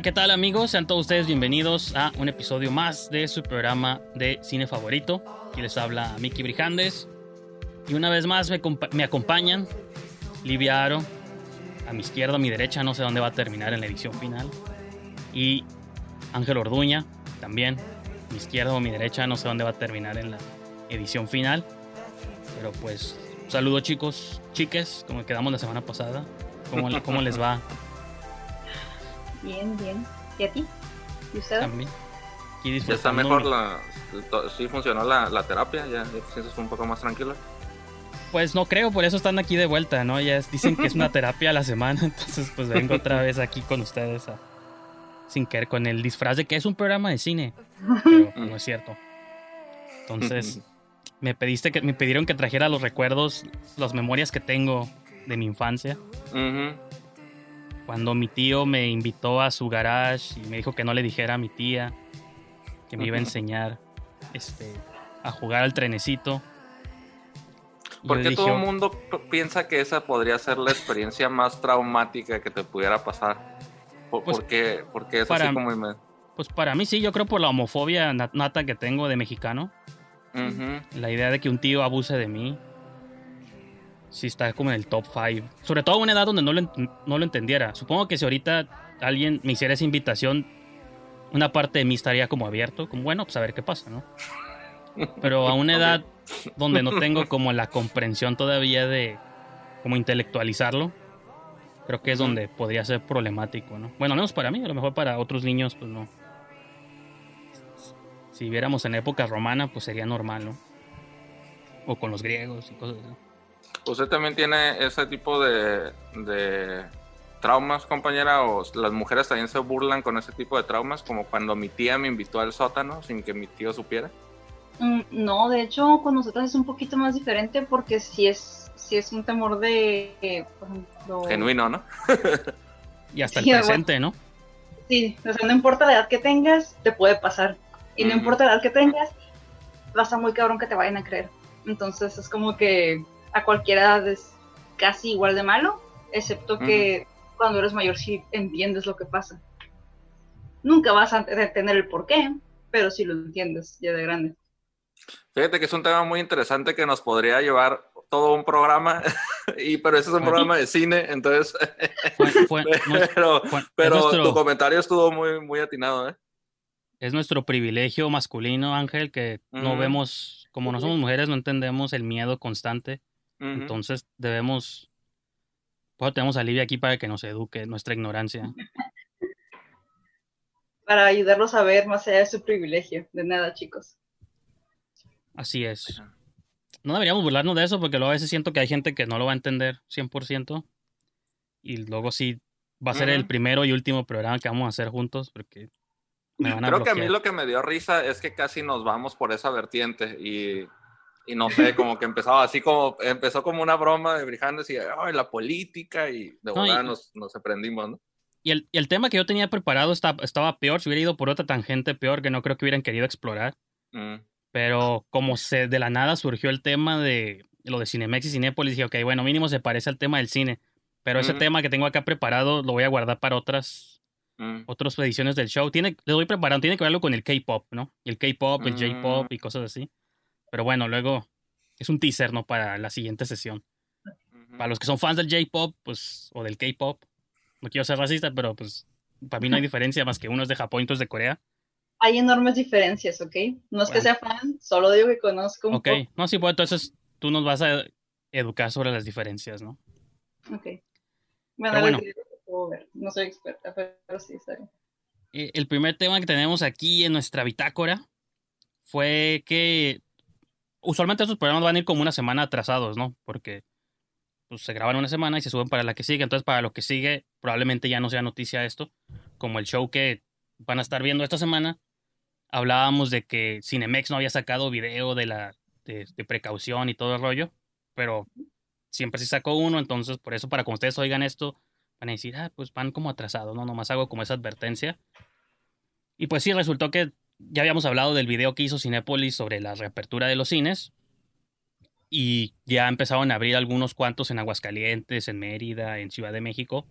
¿Qué tal amigos? Sean todos ustedes bienvenidos a un episodio más de su programa de cine favorito. Aquí les habla Miki Brijandes. Y una vez más me, acompañan Livia Aro, a mi izquierda, a mi derecha, no sé dónde va a terminar en la edición final. Y Ángel Orduña, también, a mi izquierda o a mi derecha, no sé dónde va a terminar en la edición final. Pero pues, saludo chicos, chiques, como quedamos la semana pasada. ¿Cómo, cómo les va Bien, bien. ¿Y a ti? ¿Y usted? También. Ya está mejor la... Sí funcionó la, la terapia, ya te sientes un poco más tranquilo. Pues no creo, por eso están aquí de vuelta, ¿no? Ya dicen que es una terapia a la semana, entonces pues vengo otra vez aquí con ustedes a, sin querer con el disfraz de que es un programa de cine, pero no es cierto. Entonces me pediste que me pidieron que trajera los recuerdos, las memorias que tengo de mi infancia cuando mi tío me invitó a su garage y me dijo que no le dijera a mi tía que me iba a enseñar este, a jugar al trenecito. Porque todo el mundo piensa que esa podría ser la experiencia más traumática que te pudiera pasar? ¿Por, pues, qué, porque es así como... Pues para mí sí, yo creo por la homofobia nata que tengo de mexicano. La idea de que un tío abuse de mí sí está como en el top 5. Sobre todo a una edad donde no lo, no lo entendiera. Supongo que si ahorita alguien me hiciera esa invitación, una parte de mí estaría como abierto, como bueno, pues a ver qué pasa, ¿no? Pero a una edad donde no tengo como la comprensión todavía de como intelectualizarlo, creo que es donde podría ser problemático, ¿no? Bueno, al menos para mí, a lo mejor para otros niños, pues no. Si viéramos en época romana, pues sería normal, ¿no? O con los griegos y cosas así. ¿Usted también tiene ese tipo de, traumas, compañera? ¿O las mujeres también se burlan con ese tipo de traumas? Como cuando mi tía me invitó al sótano sin que mi tío supiera. Mm, no, de hecho, con nosotros es un poquito más diferente porque si es, si es un temor de, Genuino, ¿no? y hasta el presente, ¿no? Sí, o sea, no importa la edad que tengas, te puede pasar. Y no importa la edad que tengas, va a estar muy cabrón que te vayan a creer. Entonces es como que a cualquier edad es casi igual de malo, excepto que cuando eres mayor sí entiendes lo que pasa. Nunca vas a entender el por qué, pero sí lo entiendes ya de grande. Fíjate que es un tema muy interesante que nos podría llevar todo un programa, y pero ese es un programa de cine, entonces... pero tu comentario estuvo muy, muy atinado, ¿eh? Es nuestro privilegio masculino, Ángel, que no vemos, como no somos mujeres, no entendemos el miedo constante entonces debemos, pues tenemos a Livia aquí para que nos eduque nuestra ignorancia. Para ayudarlos a ver más allá de su privilegio. De nada, chicos. Así es. No deberíamos burlarnos de eso porque luego a veces siento que hay gente que no lo va a entender 100%. Y luego sí va a ser el primero y último programa que vamos a hacer juntos porque me van a Creo que a mí lo que me dio risa es que casi nos vamos por esa vertiente y, y no sé, como que empezaba así como, empezó como una broma de Brijandes y Ay, la política y de verdad nos, nos aprendimos, ¿no? Y el, y el, tema que yo tenía preparado estaba peor, si hubiera ido por otra tangente peor que no creo que hubieran querido explorar. Mm. Pero como se de la nada surgió el tema de lo de Cinemex y Cinépolis, dije, ok, bueno, mínimo se parece al tema del cine. Pero ese tema que tengo acá preparado lo voy a guardar para otras, mm. otras ediciones del show. Tiene, le doy preparado, tiene que verlo con el K-pop, ¿no? El K-pop, el J-pop mm. y cosas así. Pero bueno, luego es un teaser, ¿no? Para la siguiente sesión. Para los que son fans del J-pop, pues, o del K-pop, no quiero ser racista, pero pues para mí no hay diferencia más que uno es de Japón y otro es de Corea. Hay enormes diferencias, ¿ok? No es que sea fan, solo digo que conozco un Ok, no, sí, pues entonces tú nos vas a educar sobre las diferencias, ¿no? Ok. Bueno, no soy experta, pero sí, está bien. Eh, el primer tema que tenemos aquí en nuestra bitácora fue que usualmente estos programas van a ir como una semana atrasados, ¿no? Porque pues, se graban una semana y se suben para la que sigue. Entonces, para lo que sigue, probablemente ya no sea noticia esto. Como el show que van a estar viendo esta semana, hablábamos de que Cinemex no había sacado video de la de, precaución y todo el rollo, pero siempre se sacó uno, entonces por eso para que ustedes oigan esto, van a decir, ah, pues van como atrasados, ¿no? Nomás hago como esa advertencia. Y pues sí, resultó que ya habíamos hablado del video que hizo Cinepolis sobre la reapertura de los cines. Y ya empezaron a abrir algunos cuantos en Aguascalientes, en Mérida, en Ciudad de México.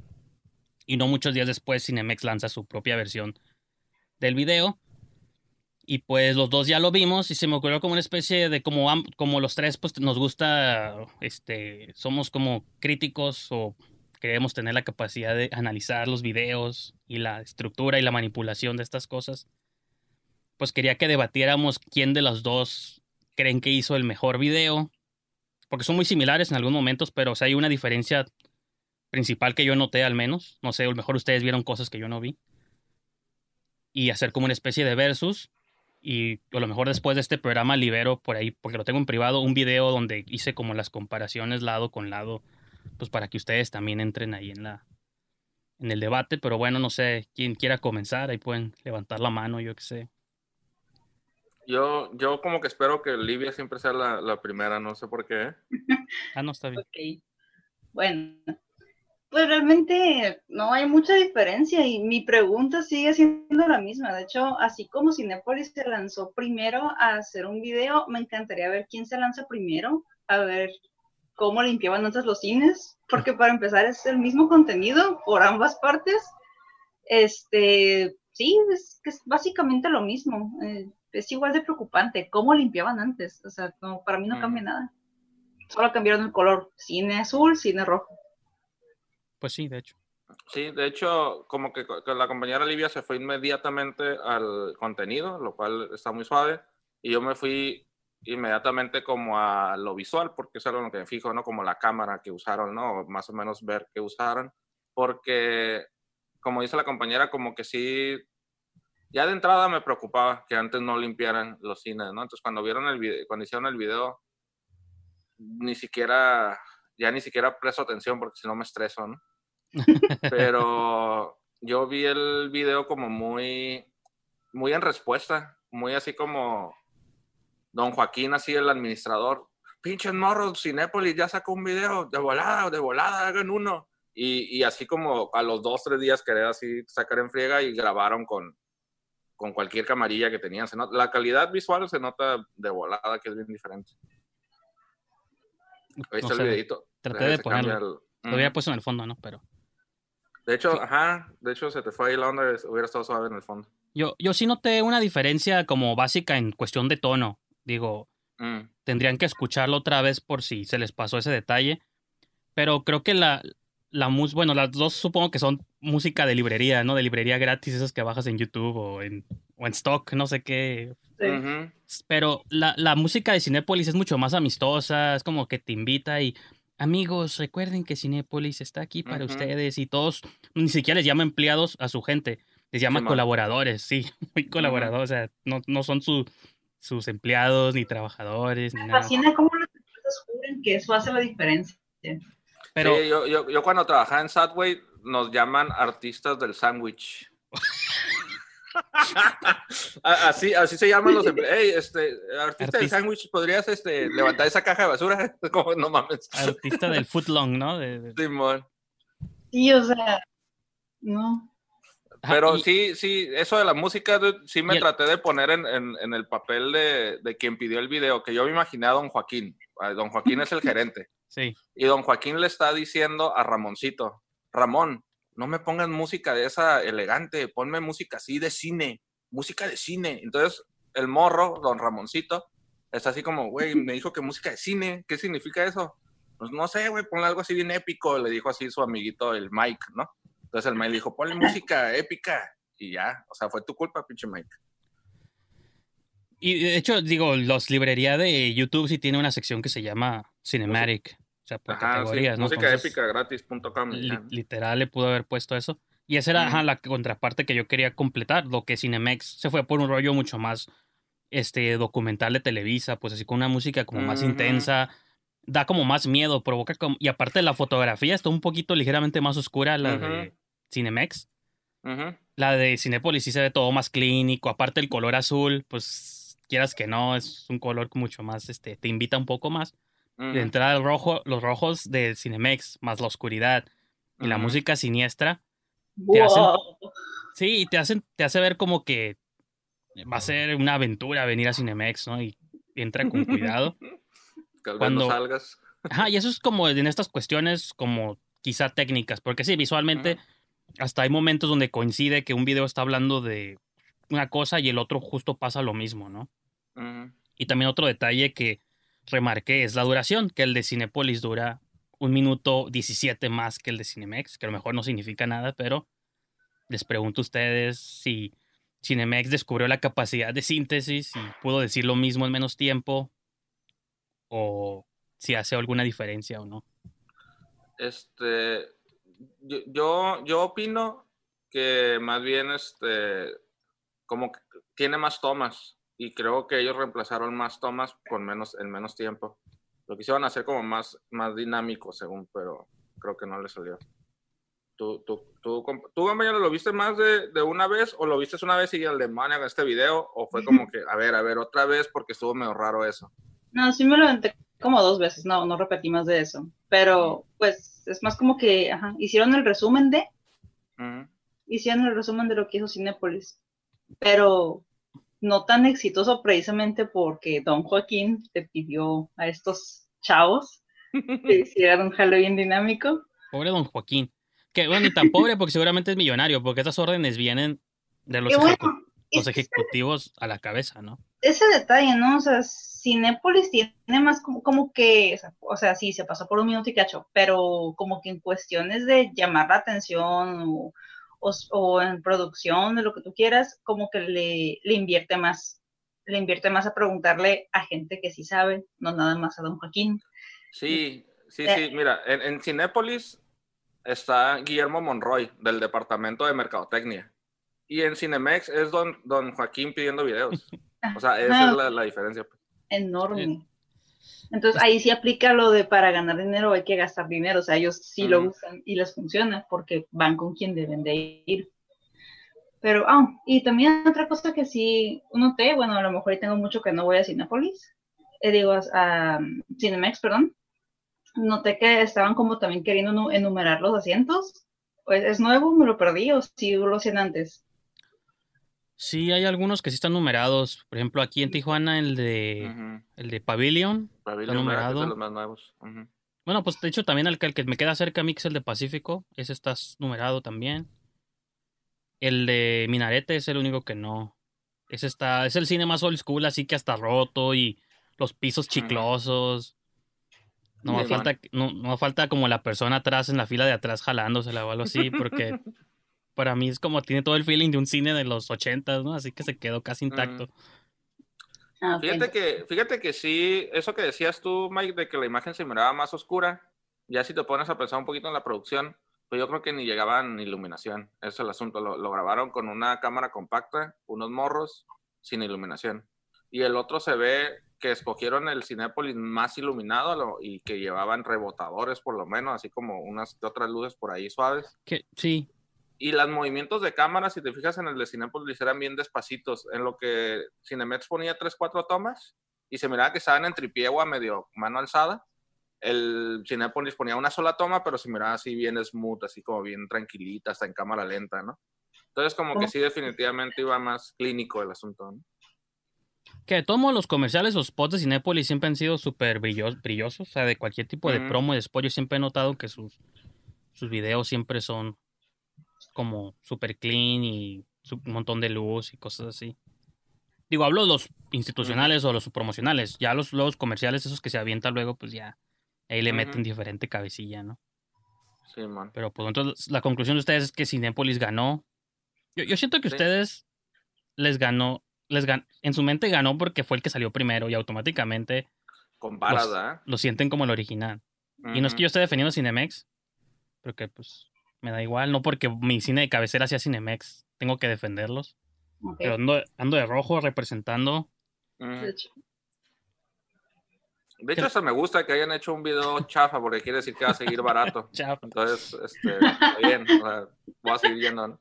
Y no muchos días después, Cinemex lanza su propia versión del video. Y pues los dos ya lo vimos y se me ocurrió como una especie de como, como los tres pues nos gusta, este, somos como críticos o queremos tener la capacidad de analizar los videos y la estructura y la manipulación de estas cosas. Pues quería que debatiéramos quién de los dos creen que hizo el mejor video porque son muy similares en algunos momentos, pero o hay una diferencia principal que yo noté al menos. No sé, a lo mejor ustedes vieron cosas que yo no vi. Y hacer como una especie de versus. Y a lo mejor después de este programa libero por ahí, porque lo tengo en privado, un video donde hice como las comparaciones lado con lado, pues para que ustedes también entren ahí en la en el debate. Pero bueno, no sé, quién quiera comenzar, ahí pueden levantar la mano, yo qué sé. Yo, yo como que espero que Livia siempre sea la, primera, no sé por qué. ah, no está bien. Bueno, pues realmente no hay mucha diferencia y mi pregunta sigue siendo la misma. De hecho, así como Cinepolis se lanzó primero a hacer un video, me encantaría ver quién se lanza primero, a ver cómo limpiaban antes los cines, porque para empezar es el mismo contenido por ambas partes. Este, sí, es, es básicamente lo mismo. Eh, es igual de preocupante. ¿Cómo limpiaban antes? O sea, no, para mí no cambia nada. Solo cambiaron el color. Cine azul, cine rojo. Pues sí, de hecho. Sí, de hecho, como que, la compañera Livia se fue inmediatamente al contenido, lo cual está muy suave. Y yo me fui inmediatamente como a lo visual, porque eso era lo que me fijo, ¿no? Como la cámara que usaron, ¿no? Más o menos ver qué usaron. Porque, como dice la compañera, como que sí ya de entrada me preocupaba que antes no limpiaran los cines, ¿no? Entonces cuando vieron el video, cuando hicieron el video, ni siquiera, ya ni siquiera presto atención porque si no me estreso, ¿no? Pero yo vi el video como muy, muy en respuesta, muy así como Don Joaquín, así el administrador, pinches morros, Cinépolis ya sacó un video, de volada, de volada, hagan uno. Y, y así como a los dos, tres días quería así sacar en friega y grabaron con, con cualquier camarilla que tenían. la calidad visual se nota de volada, que es bien diferente. Ahí está el videito. Traté de ponerlo. Lo había puesto en el fondo, ¿no? Pero... De hecho, ajá, de hecho se te fue ahí la onda, hubiera estado suave en el fondo. Yo, yo sí noté una diferencia como básica en cuestión de tono. Digo, mm. tendrían que escucharlo otra vez por si se les pasó ese detalle. Pero creo que la, la música, bueno, las dos supongo que son música de librería, ¿no? De librería gratis, esas que bajas en YouTube o en, o en stock, no sé qué. Pero la, la, música de Cinépolis es mucho más amistosa, es como que te invita y amigos, recuerden que Cinépolis está aquí para ustedes y todos, ni siquiera les llama empleados a su gente, les llama colaboradores, sí, muy colaboradores, o sea, no, no son su, sus empleados, ni trabajadores, ni Me nada. fascina cómo las empresas juran que eso hace la diferencia. Pero Sí, yo, yo, yo cuando trabajaba en Subway nos llaman artistas del sándwich. Así, así se llaman los empleados. Hey, este, artista del sándwich, ¿podrías este, levantar esa caja de basura? Como, no mames. artista del footlong, ¿no? De- de- Simón. Sí, o sea, no. Ajá, Pero y- sí, sí, eso de la música, dude, sí me el- traté de poner en, en- en el papel de, de quien pidió el video, que yo me imaginé a don Joaquín. Ah, Don Joaquín es el gerente. Sí. Y don Joaquín le está diciendo a Ramoncito, Ramón, no me pongas música de esa elegante, ponme música así de cine, música de cine. Entonces, el morro, don Ramoncito, está así como, güey, me dijo que música de cine, ¿qué significa eso? Pues no sé, güey, ponle algo así bien épico, le dijo así su amiguito, el Mike, ¿no? Entonces el Mike le dijo, ponle música épica. Y ya, o sea, fue tu culpa, pinche Mike. Y de hecho, digo, los librería de YouTube sí tiene una sección que se llama Cinematic. Sea, por Ajá, sí, categorías, ¿no? música épica gratis.com. li- literal le pudo haber puesto eso. Y esa era Ujú. ajá, la contraparte que yo quería completar, lo que Cinemex se fue por un rollo mucho más este documental de Televisa, pues así con una música como más Ujú. intensa, da como más miedo, provoca como y aparte la fotografía está un poquito ligeramente más oscura la de Ujú. Cinemex. Ujú. La de Cinépolis sí se ve todo más clínico, aparte el color azul, pues quieras que no, es un color mucho más, este, te invita un poco más. Ujú. De entrada el rojo, los rojos de Cinemex, más la oscuridad y la música siniestra, Te hacen- Wow. sí, te hacen, te hace ver como que va a ser una aventura venir a Cinemex, ¿no? Y entra con cuidado. Cuando- salgas. Ajá, y eso es como en estas cuestiones como quizá técnicas, porque sí, visualmente hasta hay momentos donde coincide que un video está hablando de una cosa y el otro justo pasa lo mismo, ¿no? Y también otro detalle que remarqué es la duración, que el de Cinepolis dura un minuto 17 más que el de Cinemex, que a lo mejor no significa nada, pero les pregunto a ustedes si Cinemex descubrió la capacidad de síntesis y pudo decir lo mismo en menos tiempo, o si hace alguna diferencia o no. Este, yo, yo, opino que más bien, este, como que tiene más tomas y creo que ellos reemplazaron más tomas con menos, en menos tiempo. Lo quisieron hacer como más, más dinámico, según, pero creo que no le salió. ¿Tú, tú, tú, tú, compañero, lo viste más de, de una vez o lo viste una vez y demonio en este video? ¿O fue como que, a ver, a ver, otra vez porque estuvo medio raro eso? No, sí me lo aventé como dos veces, no, no repetí más de eso. Pero, pues, es más como que, ajá, hicieron el resumen de, Ujú. hicieron el resumen de lo que hizo Cinépolis. Pero no tan exitoso precisamente porque Don Joaquín le pidió a estos chavos que hicieran un Halloween dinámico. Pobre don Joaquín. Que bueno, ni tan pobre porque seguramente es millonario, porque esas órdenes vienen de los, Y bueno, ejecu- los es- ejecutivos a la cabeza, ¿no? ese detalle, ¿no? O sea, Cinépolis tiene más como, como que, o sea, o sea, sí, se pasó por un minuto y cacho, pero como que en cuestiones de llamar la atención o, o, o en producción, de lo que tú quieras, como que le, le invierte más, le invierte más a preguntarle a gente que sí sabe, no nada más a don Joaquín. Sí, sí, Eh. sí. Mira, en, en Cinépolis está Guillermo Monroy, del departamento de Mercadotecnia. Y en Cinemex es don, don Joaquín pidiendo videos. O sea, esa es la, la diferencia. pues. enorme. Entonces ahí sí aplica lo de para ganar dinero hay que gastar dinero, o sea, ellos sí lo usan y les funciona porque van con quien deben de ir. Pero, ah, y también otra cosa que sí noté, bueno, a lo mejor ahí tengo mucho que no voy a Cinepolis, eh, digo, a um, Cinemex, perdón, noté que estaban como también queriendo nu- enumerar los asientos. Pues es nuevo, me lo perdí, o sí lo hacían antes. Sí, hay algunos que sí están numerados. Por ejemplo, aquí en Tijuana, el de, el de Pavilion. Pavilion Mera, que es numerado. de los más nuevos. Bueno, pues de hecho también el que, el que me queda cerca a mí, que es el de Pacífico, ese está numerado también. El de Minarete es el único que no. Ese está, es el cine más old school, así que hasta roto y los pisos chiclosos. No falta, no, no falta como la persona atrás en la fila de atrás jalándosela o algo así, porque para mí es como tiene todo el feeling de un cine de los ochentas, ¿no? Así que se quedó casi intacto. Ah, ok. Fíjate que, fíjate que sí, eso que decías tú, Mike, de que la imagen se miraba más oscura, ya si te pones a pensar un poquito en la producción, pues yo creo que ni llegaban iluminación. Ese es el asunto. Lo, lo grabaron con una cámara compacta, unos morros, sin iluminación. y el otro se ve que escogieron el Cinépolis más iluminado y que llevaban rebotadores por lo menos, así como unas otras luces por ahí suaves. Que, sí. Y los movimientos de cámara, si te fijas en el de Cinépolis, eran bien despacitos, en lo que Cinemex ponía tres, cuatro tomas y se miraba que estaban en tripié o a medio mano alzada. El Cinépolis ponía una sola toma, pero se miraba así bien smooth, así como bien tranquilita, hasta en cámara lenta, ¿no? Entonces como que sí definitivamente iba más clínico el asunto, ¿no? Que todos los comerciales o spots de Cinépolis siempre han sido súper brillosos, o sea, de cualquier tipo de promo y de spot, yo siempre he notado que sus, sus videos siempre son como súper clean y un montón de luz y cosas así. Digo, hablo de los institucionales o los promocionales, ya los, los comerciales, esos que se avientan luego, pues ya ahí le meten diferente cabecilla, ¿no? Sí, man. Pero pues entonces la conclusión de ustedes es que Cinépolis ganó. Yo, yo siento que ustedes les ganó les en su mente ganó porque fue el que salió primero y automáticamente con lo sienten como el original. Y no es que yo esté defendiendo Cinemex, porque pues me da igual, no porque mi cine de cabecera sea Cinemex, tengo que defenderlos. Pero ando, de rojo representando. De hecho, eso me gusta que hayan hecho un video chafa porque quiere decir que va a seguir barato. Entonces, este, bien, voy a seguir viendo. ¿no?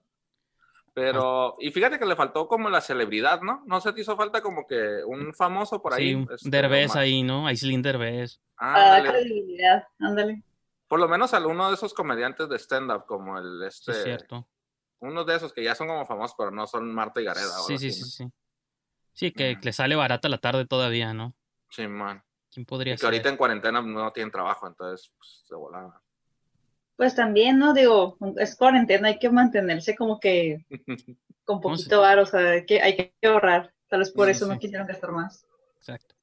Pero, y fíjate que le faltó como la celebridad, ¿no? No se te hizo falta como que un famoso por ahí. Sí, este, Derbez ahí, ¿no? Aislinn Derbez. Ah, credibilidad, ándale. Por lo menos alguno de esos comediantes de stand-up, como el este. Es cierto. Uno de esos que ya son como famosos, pero no son Marta y Gareda. Sí, sí, sí, sí. Sí, que le sale barata la tarde todavía, ¿no? Sí, man. ¿Quién podría y que ahorita en cuarentena no tienen trabajo, entonces pues, se volaba pues también, ¿no? Digo, es cuarentena, hay que mantenerse como que con poquito bar, o sea, que hay que ahorrar. Tal vez por eso no quisieron gastar más. Exacto.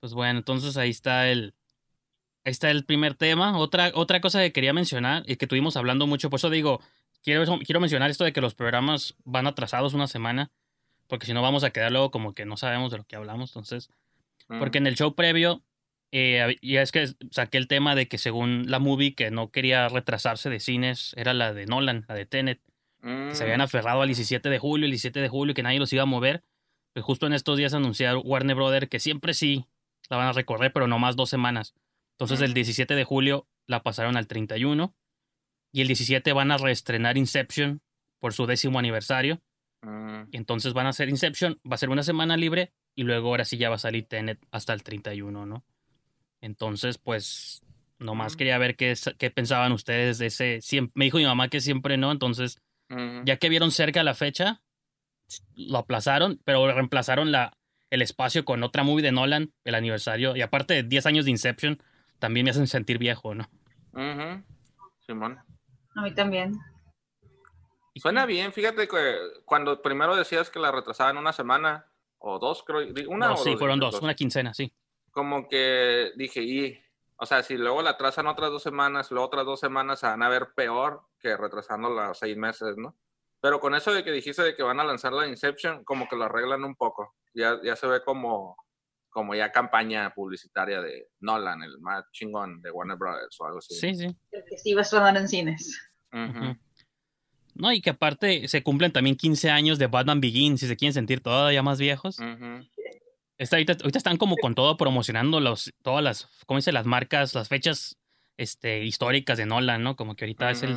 Pues bueno, entonces ahí está el, ahí está el primer tema. Otra, otra cosa que quería mencionar y que tuvimos hablando mucho, por eso digo, quiero, quiero mencionar esto de que los programas van atrasados una semana, porque si no vamos a quedar luego como que no sabemos de lo que hablamos. Entonces, porque en el show previo eh, y es que saqué el tema de que según la movie que no quería retrasarse de cines era la de Nolan, la de Tenet. Que se habían mm. aferrado al 17 de julio, el 17 de julio, que nadie los iba a mover. Pues justo en estos días anunciaron Warner Brother que siempre sí la van a recorrer, pero no más dos semanas. Entonces el 17 mm. de julio la pasaron al 31 y el 17 van a reestrenar Inception por su décimo aniversario. Mm. Entonces van a hacer Inception, va a ser una semana libre y luego ahora sí ya va a salir Tenet hasta el 31, ¿no? Entonces, pues, nomás quería ver qué, qué pensaban ustedes de ese. me dijo mi mamá que siempre no, entonces, ya que vieron cerca la fecha, lo aplazaron, pero reemplazaron la, el espacio con otra movie de Nolan, el aniversario, y aparte de 10 años de Inception, también me hacen sentir viejo, ¿no? Simón. A mí también. Suena bien, fíjate que cuando primero decías que la retrasaban una semana o dos, creo, una o sí, fueron dos, una quincena, sí como que dije, y, o sea, si luego la atrasan otras dos semanas, luego otras dos semanas se van a ver peor que retrasando las seis meses, ¿no? Pero con eso de que dijiste de que van a lanzar la Inception, como que lo arreglan un poco. Ya, ya se ve como, como ya campaña publicitaria de Nolan, el más chingón de Warner Brothers o algo así. Sí, sí. El que sí va a sonar en cines. No, y que aparte se cumplen también 15 años de Batman Begins, si se quieren sentir todavía más viejos ahorita, están como con todo promocionando los, todas las, ¿cómo dice? Las marcas, las fechas este, históricas de Nolan, ¿no? Como que ahorita es, el,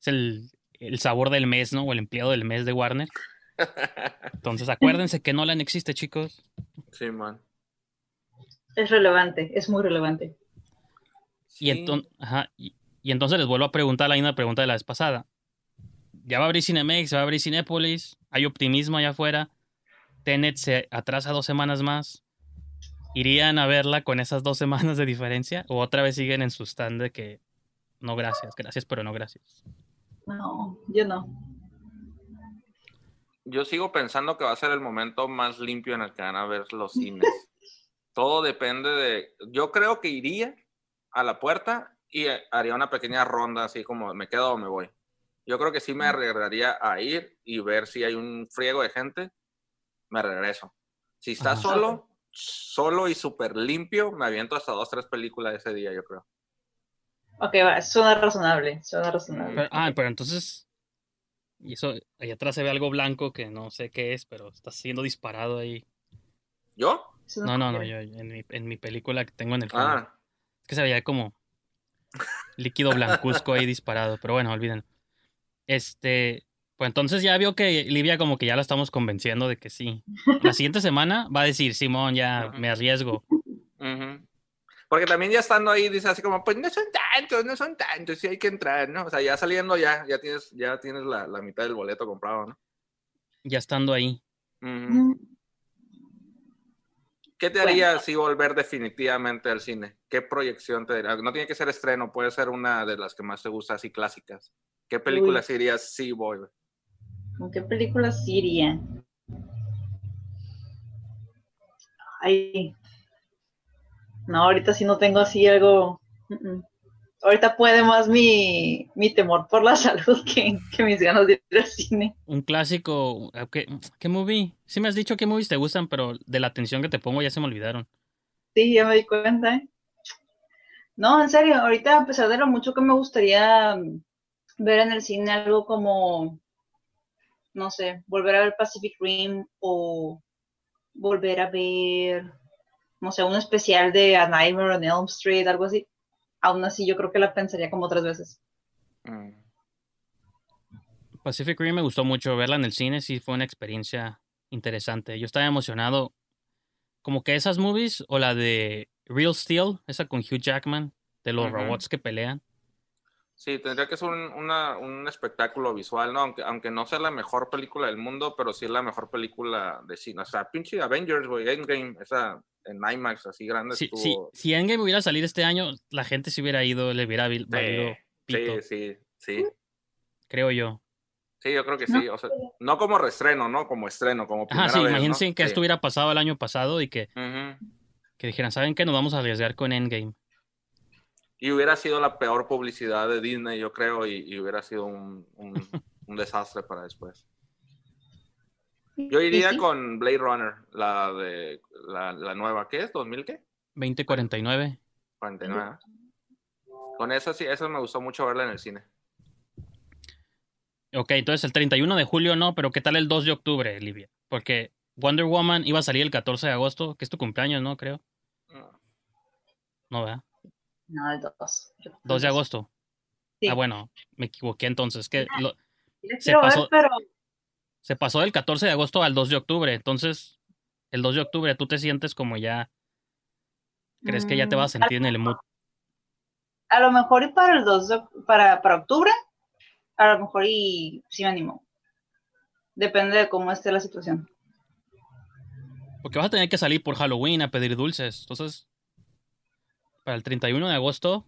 es el, el, sabor del mes, ¿no? O el empleado del mes de Warner. Entonces acuérdense que Nolan existe, chicos. Sí, man. Es relevante, es muy relevante. Y, entonces, y, entonces les vuelvo a preguntar la misma pregunta de la vez pasada. Ya va a abrir Cinemex, va a abrir Cinépolis, hay optimismo allá afuera. Tenet se atrasa dos semanas más, ¿irían a verla con esas dos semanas de diferencia? ¿O otra vez siguen en su stand de que no gracias, gracias, pero no gracias? No, yo no. Yo sigo pensando que va a ser el momento más limpio en el que van a ver los cines. Todo depende de... Yo creo que iría a la puerta y haría una pequeña ronda así como me quedo o me voy. Yo creo que sí me arriesgaría a ir y ver si hay un friego de gente me regreso. Si está solo, solo y súper limpio, me aviento hasta dos, tres películas ese día, yo creo. Ok, va, suena razonable, suena razonable. ah, pero entonces, y eso, ahí atrás se ve algo blanco que no sé qué es, pero está siendo disparado ahí. ¿Yo? No, no, no, yo en mi, en mi película que tengo en el fondo. Ah. Es que se veía como líquido blancuzco ahí disparado, pero bueno, olviden. Este, pues entonces ya vio que Livia como que ya la estamos convenciendo de que sí. La siguiente semana va a decir, Simón, ya me arriesgo. Porque también ya estando ahí dice así como, pues no son tantos, no son tantos, sí hay que entrar, ¿no? O sea, ya saliendo ya, ya tienes, ya tienes la, mitad del boleto comprado, ¿no? Ya estando ahí. ¿Qué te haría si volver definitivamente al cine? ¿Qué proyección te daría? No tiene que ser estreno, puede ser una de las que más te gusta, así clásicas. ¿Qué películas irías si voy? ¿Con qué películas iría? Ay. No, ahorita sí no tengo así algo. Ahorita puede más mi, temor por la salud que, mis ganas de ir al cine. Un clásico. ¿qué, ¿Qué movie? Sí me has dicho qué movies te gustan, pero de la atención que te pongo ya se me olvidaron. Sí, ya me di cuenta. ¿eh? No, en serio, ahorita a pesar de lo mucho que me gustaría ver en el cine algo como no sé, volver a ver Pacific Rim o volver a ver, no sé, un especial de A Nightmare on Elm Street, algo así, aún así yo creo que la pensaría como tres veces. Mm. Pacific Rim me gustó mucho verla en el cine, sí fue una experiencia interesante. Yo estaba emocionado, como que esas movies o la de Real Steel, esa con Hugh Jackman, de los robots que pelean. Sí, tendría que ser un, espectáculo visual, ¿no? Aunque, aunque no sea la mejor película del mundo, pero sí es la mejor película de cine. O sea, pinche Avengers, güey, Endgame, esa en IMAX así grande. Sí, sí, si Endgame hubiera salido este año, la gente se hubiera ido, le hubiera valido Sí, sí, sí. Creo yo. Sí, yo creo que sí. O sea, no como reestreno, ¿no? Como estreno, como primera Ajá, sí, imagínense que esto hubiera pasado el año pasado y que, que dijeran, ¿saben qué? Nos vamos a arriesgar con Endgame. Y hubiera sido la peor publicidad de Disney, yo creo, y, hubiera sido un, un, desastre para después. Yo iría con Blade Runner, la de la, la, nueva, ¿qué es? ¿2000 qué? 2049. 49. Con esa sí, esa me gustó mucho verla en el cine. Ok, entonces el 31 de julio no, pero ¿qué tal el 2 de octubre, Livia? Porque Wonder Woman iba a salir el 14 de agosto, que es tu cumpleaños, ¿no? Creo. No, no ¿verdad? No, el 2. 2 de agosto. Ah, bueno, me equivoqué entonces. Que se, pasó, se pasó del 14 de agosto al 2 de octubre. Entonces, el 2 de octubre tú te sientes como ya. ¿Crees que ya te vas a mm, sentir en el mood? A lo mejor y para el 2 de, para, para octubre, a lo mejor y sí me animo. Depende de cómo esté la situación. Porque vas a tener que salir por Halloween a pedir dulces. Entonces, para el 31 de agosto.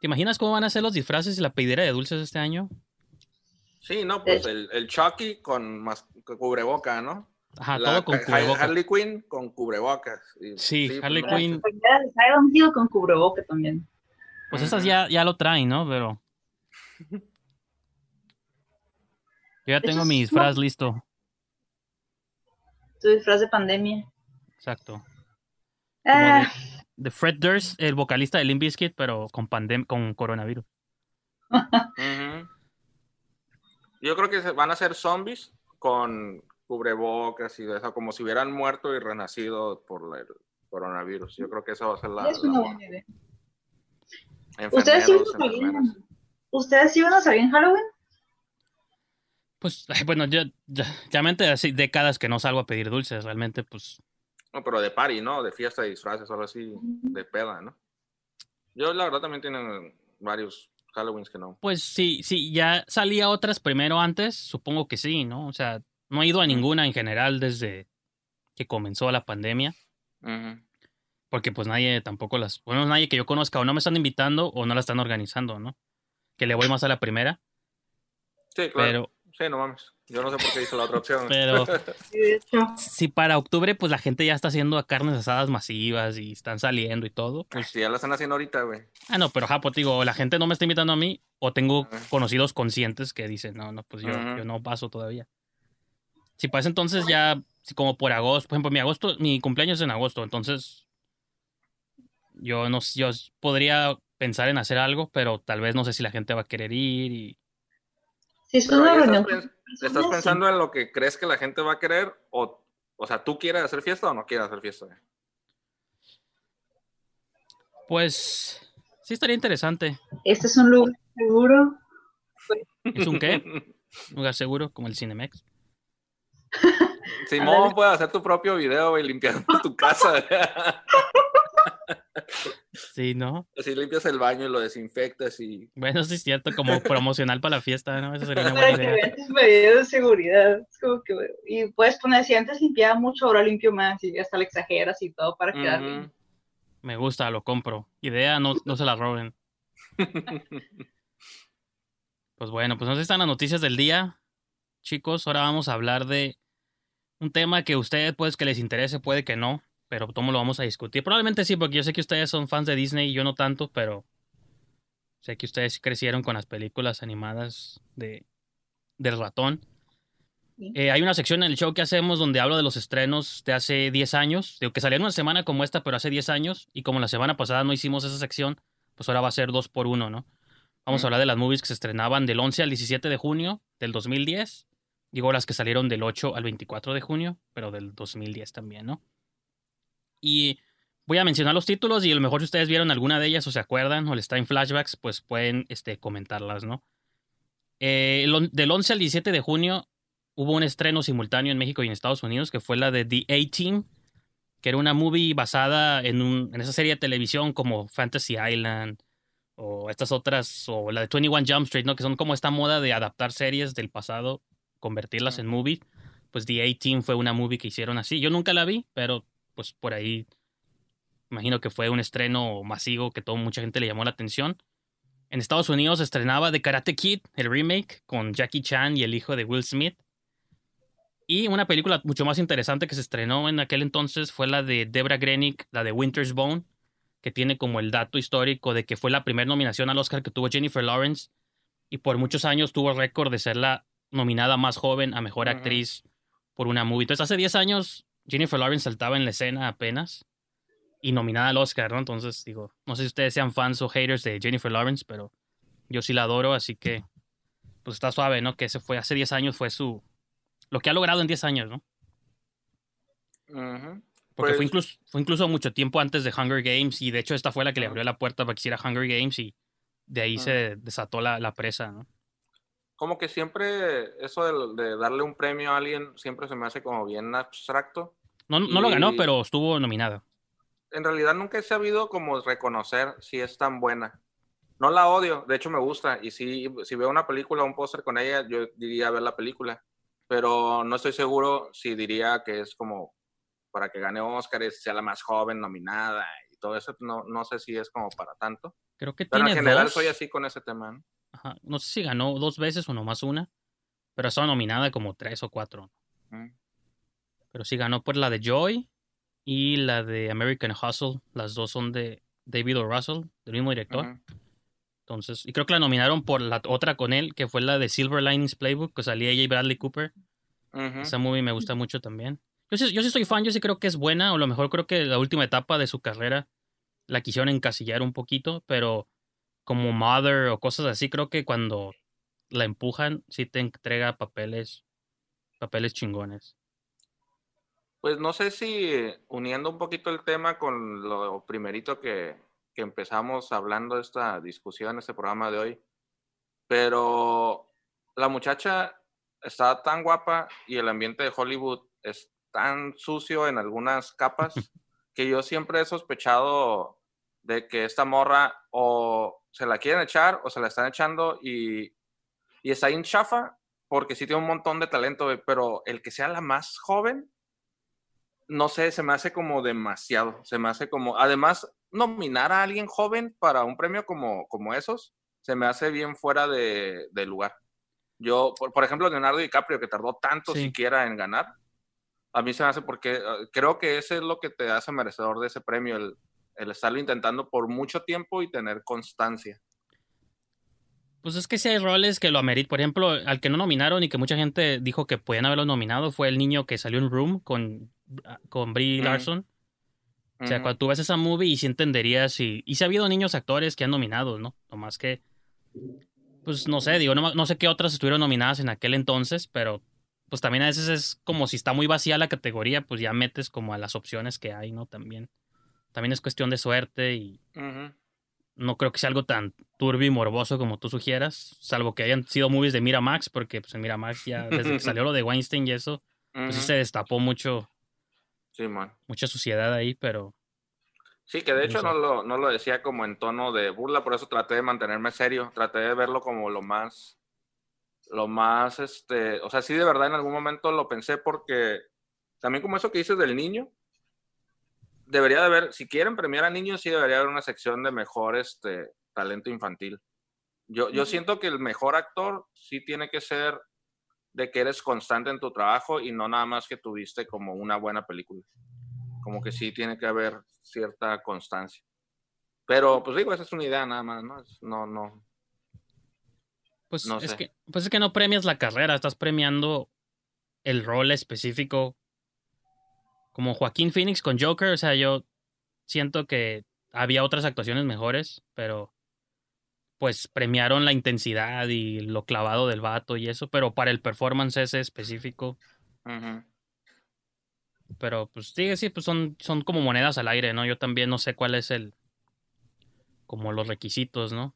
¿Te imaginas cómo van a ser los disfraces y la pedidera de dulces este año? Sí, no, pues el, el Chucky con, más, cubreboca, ¿no? Ajá, todo con cubrebocas. Harley Quinn con cubrebocas. sí, pues, Harley Quinn. Silent con cubreboca también. Pues esas ya, ya lo traen, ¿no? Pero. Yo ya tengo mi disfraz listo. Tu disfraz de pandemia. Exacto. Ah de Fred Durst, el vocalista de Limp Bizkit, pero con pandem con coronavirus. Yo creo que van a ser zombies con cubrebocas y eso, como si hubieran muerto y renacido por el coronavirus. Yo creo que esa va a ser la. ¿Ustedes, sí iban a salir en Halloween? Pues, bueno, yo, ya, ya mente hace décadas que no salgo a pedir dulces, realmente, pues no, pero de party, ¿no? De fiesta de disfraces, algo así, de peda, ¿no? Yo, la verdad, también tienen varios Halloweens que no. Pues sí, sí, ya salía otras primero antes, supongo que sí, ¿no? O sea, no he ido a ninguna en general desde que comenzó la pandemia. Porque pues nadie tampoco las, bueno, nadie que yo conozca o no me están invitando o no la están organizando, ¿no? Que le voy más a la primera. Sí, claro. Pero, sí, no mames. Yo no sé por qué hizo la otra opción. Pero si para octubre, pues la gente ya está haciendo carnes asadas masivas y están saliendo y todo. Pues sí, ya la están haciendo ahorita, güey. Ah, no, pero ja, pues digo, la gente no me está invitando a mí o tengo conocidos conscientes que dicen, no, no, pues yo, yo no paso todavía. Si pasa entonces ya, como por agosto, por ejemplo, mi agosto, mi cumpleaños es en agosto, entonces yo no yo podría pensar en hacer algo, pero tal vez no sé si la gente va a querer ir y es una reunión. ¿Estás, pensando en lo que crees que la gente va a querer o O sea, ¿tú quieres hacer fiesta o no quieres hacer fiesta? Pues sí estaría interesante. Este es un lugar seguro. ¿Es un qué? ¿Un lugar seguro como el Cinemex? Simón puede hacer tu propio video y limpiar tu casa. Sí, ¿no? Así limpias el baño y lo desinfectas y... Bueno, sí es cierto, como promocional para la fiesta, ¿no? Eso sería una Para buena que idea. medidas de seguridad. Es como que, y puedes poner, si antes limpiaba mucho, ahora limpio más y hasta le exageras y todo para quedar bien. Me gusta, lo compro. Idea, no, no se la roben. Pues bueno, pues no están las noticias del día. Chicos, ahora vamos a hablar de un tema que a ustedes pues que les interese, puede que no, pero cómo lo vamos a discutir. Probablemente sí, porque yo sé que ustedes son fans de Disney y yo no tanto, pero sé que ustedes crecieron con las películas animadas de del ratón. Sí. Eh, hay una sección en el show que hacemos donde hablo de los estrenos de hace 10 años, digo que salieron una semana como esta, pero hace 10 años, y como la semana pasada no hicimos esa sección, pues ahora va a ser dos por uno, ¿no? Vamos a hablar de las movies que se estrenaban del 11 al 17 de junio del 2010. Digo las que salieron del 8 al 24 de junio, pero del 2010 también, ¿no? Y voy a mencionar los títulos y a lo mejor si ustedes vieron alguna de ellas o se acuerdan o les está en flashbacks, pues pueden este, comentarlas, ¿no? Eh, del 11 al 17 de junio hubo un estreno simultáneo en México y en Estados Unidos que fue la de The A-Team, que era una movie basada en, un, en esa serie de televisión como Fantasy Island o estas otras, o la de 21 Jump Street, ¿no? Que son como esta moda de adaptar series del pasado, convertirlas en movie. Pues The A-Team fue una movie que hicieron así. Yo nunca la vi, pero pues por ahí imagino que fue un estreno masivo que todo mucha gente le llamó la atención. En Estados Unidos se estrenaba The Karate Kid, el remake, con Jackie Chan y el hijo de Will Smith. Y una película mucho más interesante que se estrenó en aquel entonces fue la de Debra Grenick, la de Winter's Bone, que tiene como el dato histórico de que fue la primera nominación al Oscar que tuvo Jennifer Lawrence y por muchos años tuvo récord de ser la nominada más joven a mejor actriz por una movie. Entonces hace 10 años Jennifer Lawrence saltaba en la escena apenas y nominada al Oscar, ¿no? Entonces digo, no sé si ustedes sean fans o haters de Jennifer Lawrence, pero yo sí la adoro, así que pues está suave, ¿no? Que ese fue hace 10 años fue su lo que ha logrado en 10 años, ¿no? Porque Pues- fue, incluso, fue incluso mucho tiempo antes de Hunger Games y de hecho esta fue la que le abrió la puerta para que hiciera Hunger Games y de ahí Ah. se desató la, la presa, ¿no? Como que siempre eso de, de darle un premio a alguien siempre se me hace como bien abstracto. No, no lo ganó, pero estuvo nominada. En realidad nunca he sabido como reconocer si es tan buena. No la odio, de hecho me gusta. Y si, si veo una película o un póster con ella, yo diría ver la película. Pero no estoy seguro si diría que es como para que gane Oscar, sea la más joven nominada y todo eso. No, no sé si es como para tanto. Creo que Pero en tiene general dos. soy así con ese tema. ¿no? Ajá, No sé si ganó dos veces o nomás una, pero estaba nominada como tres o cuatro. Mm. Pero sí ganó por la de Joy y la de American Hustle. Las dos son de David O. Russell, del mismo director. Entonces, y creo que la nominaron por la otra con él, que fue la de Silver Linings Playbook, que salía ella y Bradley Cooper. Ujú. Esa movie me gusta mucho también. Yo sí, yo sí soy fan, yo sí creo que es buena, o a lo mejor creo que la última etapa de su carrera la quisieron encasillar un poquito, pero como Mother o cosas así, creo que cuando la empujan, sí te entrega papeles, papeles chingones. Pues no sé si uniendo un poquito el tema con lo primerito que, que empezamos hablando de esta discusión, este programa de hoy, pero la muchacha está tan guapa y el ambiente de Hollywood es tan sucio en algunas capas que yo siempre he sospechado de que esta morra o se la quieren echar o se la están echando y, y está en chafa porque sí tiene un montón de talento, pero el que sea la más joven, no sé, se me hace como demasiado, se me hace como, además, nominar a alguien joven para un premio como, como esos, se me hace bien fuera de, de lugar. Yo, por, por ejemplo, Leonardo DiCaprio, que tardó tanto Sí. siquiera en ganar, a mí se me hace porque eh, creo que ese es lo que te hace merecedor de ese premio, el, el estarlo intentando por mucho tiempo y tener constancia. Pues es que si hay roles que lo ameritan. Por ejemplo, al que no nominaron y que mucha gente dijo que podían haberlo nominado fue el niño que salió en Room con, con Brie Mm. Larson. O sea, cuando tú ves esa movie y sí entenderías y, y sí ha habido niños actores que han nominado, ¿no? Nomás que, pues no sé, digo, no, no sé qué otras estuvieron nominadas en aquel entonces, pero pues también a veces es como si está muy vacía la categoría, pues ya metes como a las opciones que hay, ¿no? También. También es cuestión de suerte y no creo que sea algo tan turbio y morboso como tú sugieras, salvo que hayan sido movies de Miramax, porque pues en Miramax ya desde que salió lo de Weinstein y eso, pues sí se destapó mucho. Sí, man. Mucha suciedad ahí, pero Sí, que de hecho no lo, no lo decía como en tono de burla, por eso traté de mantenerme serio, traté de verlo como lo más, lo más, este, o sea, sí de verdad en algún momento lo pensé porque también como eso que dices del niño, debería de haber, si quieren premiar a niños, sí debería haber una sección de mejor, este, talento infantil. Yo, yo siento que el mejor actor sí tiene que ser de que eres constante en tu trabajo y no nada más que tuviste como una buena película como que sí tiene que haber cierta constancia. Pero, pues digo, esa es una idea nada más, ¿no? No, no. Pues, es que, pues es que no premias la carrera, estás premiando el rol específico. Como Joaquín Phoenix con Joker, o sea, yo siento que había otras actuaciones mejores, pero pues premiaron la intensidad y lo clavado del vato y eso, pero para el performance ese específico, pero pues sí, sí, pues son, son como monedas al aire, ¿no? Yo también no sé cuál es el, como los requisitos, ¿no?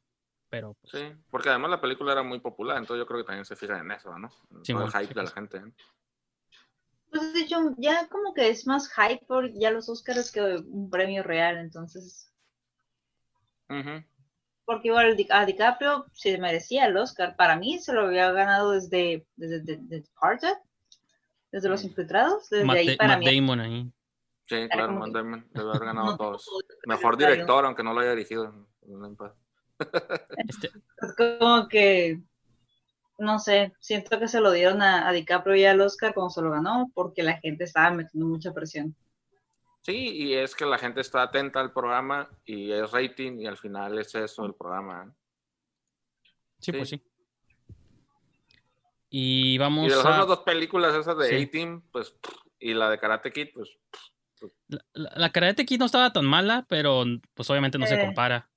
Pero pues Sí, porque además la película era muy popular, entonces yo creo que también se fija en eso, ¿no? Sí, el hype de la gente. Pues de hecho, ya como que es más hype por ya los Oscars que un premio real, entonces. Porque igual a DiCaprio se merecía el Oscar. Para mí se lo había ganado desde, desde, desde desde Los Infiltrados, desde ahí para Matt Damon ahí. Sí, claro, Matt Damon debe haber ganado todos. Mejor director, aunque no lo haya dirigido. Este es como que, no sé, siento que se lo dieron a, DiCaprio y al Oscar cuando se lo ganó, porque la gente estaba metiendo mucha presión. Sí, y es que la gente está atenta al programa y es rating y al final es eso el programa. sí. pues sí. Y vamos y de las otras dos películas, esas de A-Team, pues, y la de Karate Kid, pues... pues la, Karate Kid no estaba tan mala, pero pues obviamente no se eh. compara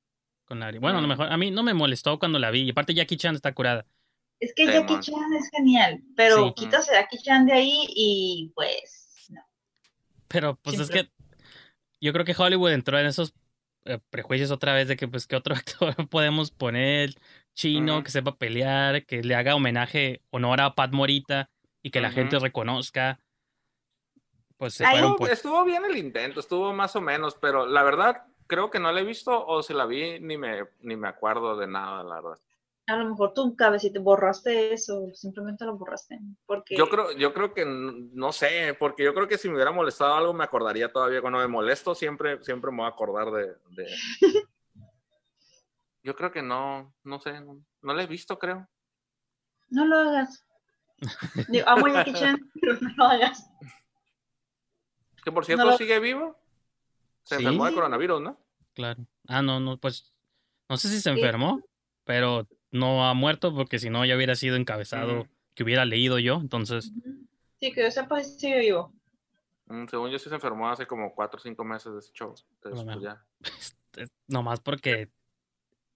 con la... Bueno, a lo mejor a mí no me molestó cuando la vi. Y aparte Jackie Chan está curada. Es que Jackie Chan es genial, pero quitas a Jackie Chan de ahí y pues no. Pero pues es que yo creo que Hollywood entró en esos eh, prejuicios otra vez de que pues qué otro actor podemos poner chino, que sepa pelear, que le haga homenaje, honor a Pat Morita y que la gente reconozca. Pues se Estuvo bien el intento, estuvo más o menos, pero la verdad creo que no la he visto o si la vi ni me, ni me acuerdo de nada, la verdad. A lo mejor tú, te borraste eso, simplemente lo borraste. Porque... Yo creo, yo creo que, no sé, porque yo creo que si me hubiera molestado algo me acordaría todavía. Cuando me molesto siempre, siempre me voy a acordar de, Yo creo que no, no sé, no, lo he visto, creo. No lo hagas. Digo, amo Jackie Chan, pero no lo hagas. Que por cierto sigue vivo. Se enfermó de coronavirus, ¿no? Claro. Ah, no, no, pues no sé si se enfermó, pero no ha muerto porque si no ya hubiera sido encabezado, que hubiera leído yo, entonces. Sí, que yo sepa si sigue vivo. Mm, según yo sí se enfermó hace como cuatro o cinco meses de ese show. Entonces, no, pues ya. Nomás porque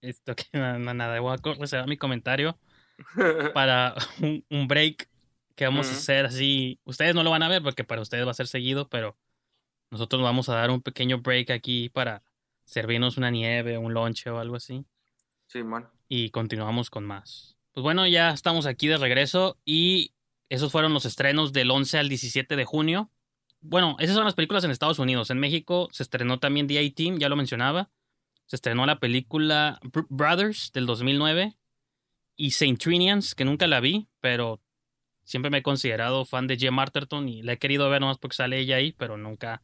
esto que no, nada, voy a reservar mi comentario para un, break que vamos a hacer así. Ustedes no lo van a ver porque para ustedes va a ser seguido, pero nosotros vamos a dar un pequeño break aquí para servirnos una nieve, un lonche o algo así. Sí, man. Y continuamos con más. Pues bueno, ya estamos aquí de regreso y esos fueron los estrenos del 11 al 17 de junio. Bueno, esas son las películas en Estados Unidos. En México se estrenó también The A-Team, ya lo mencionaba se estrenó la película Brothers del 2009 y Saint Trinians, que nunca la vi, pero siempre me he considerado fan de Jim Arterton y la he querido ver nomás porque sale ella ahí, pero nunca,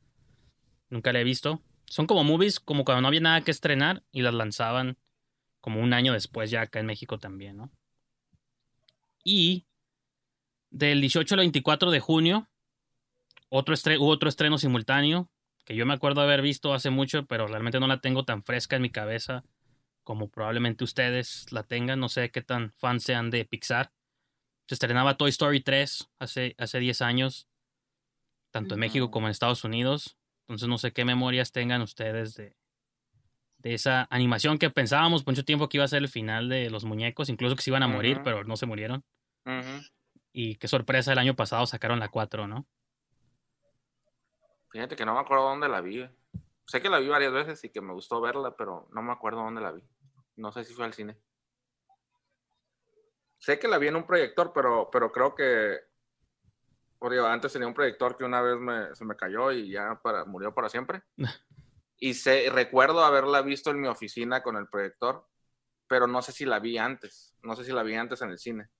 nunca la he visto. Son como movies, como cuando no había nada que estrenar y las lanzaban como un año después ya acá en México también, ¿no? Y del 18 al 24 de junio, otro hubo otro estreno simultáneo que yo me acuerdo haber visto hace mucho, pero realmente no la tengo tan fresca en mi cabeza como probablemente ustedes la tengan. No sé qué tan fans sean de Pixar. Se estrenaba Toy Story 3 hace, hace 10 años, tanto en México como en Estados Unidos. Entonces no sé qué memorias tengan ustedes de, de esa animación que pensábamos por mucho tiempo que iba a ser el final de los muñecos, incluso que se iban a morir, pero no se murieron. Y qué sorpresa, el año pasado sacaron la 4, ¿no? Fíjate que no me acuerdo dónde la vi. Sé que la vi varias veces y que me gustó verla, pero no me acuerdo dónde la vi. No sé si fue al cine. Sé que la vi en un proyector, pero, pero creo que. antes tenía un proyector que una vez se me cayó y ya para, murió para siempre. y sé, recuerdo haberla visto en mi oficina con el proyector, pero no sé si la vi antes. No sé si la vi antes en el cine.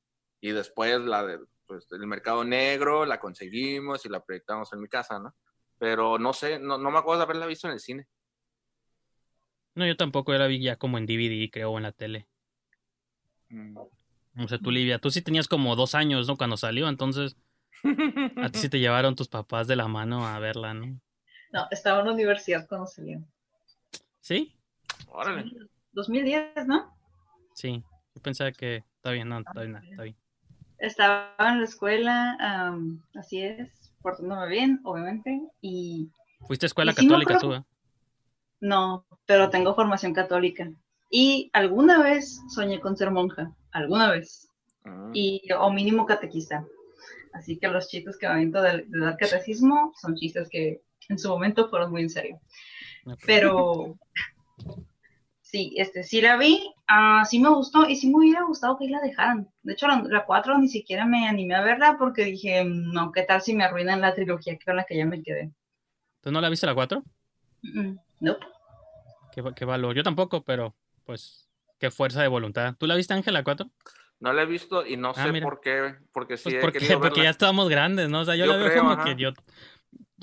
Y después la del pues, mercado negro la conseguimos y la proyectamos en mi casa, ¿no? Pero no sé, no, me acuerdo de haberla visto en el cine. No, yo tampoco, yo la vi ya como en DVD, creo, en la tele. Mm. O sea, tú, Livia, tú sí tenías como dos años, ¿no? Cuando salió, entonces a ti sí te llevaron tus papás de la mano a verla, ¿no? No, estaba en la universidad cuando salió. ¿Sí? Órale. 2010, ¿no? Sí, yo pensaba que está bien, no, está bien, está bien. Estaba en la escuela, así es, portándome bien, obviamente. Y, ¿Fuiste a escuela católica tú? Eh? No, pero tengo formación católica. Y alguna vez soñé con ser monja, alguna vez. Ah. Y, o mínimo catequista. Así que los chistes que me avento de, dar catecismo son chistes que en su momento fueron muy en serio. Pero sí, este, sí la vi, uh, sí me gustó y sí me hubiera gustado que la dejaran. De hecho, la, 4 ni siquiera me animé a verla porque dije, no, ¿qué tal si me arruinan la trilogía con la que ya me quedé? ¿Tú no la viste la 4? no. Qué, valor. Yo tampoco, pero pues qué fuerza de voluntad. ¿Tú la viste, Ángel, la 4? No la he visto y no ah, sé por qué. Porque sí pues porque, porque ya estábamos grandes, ¿no? O sea, yo, la veo como que yo.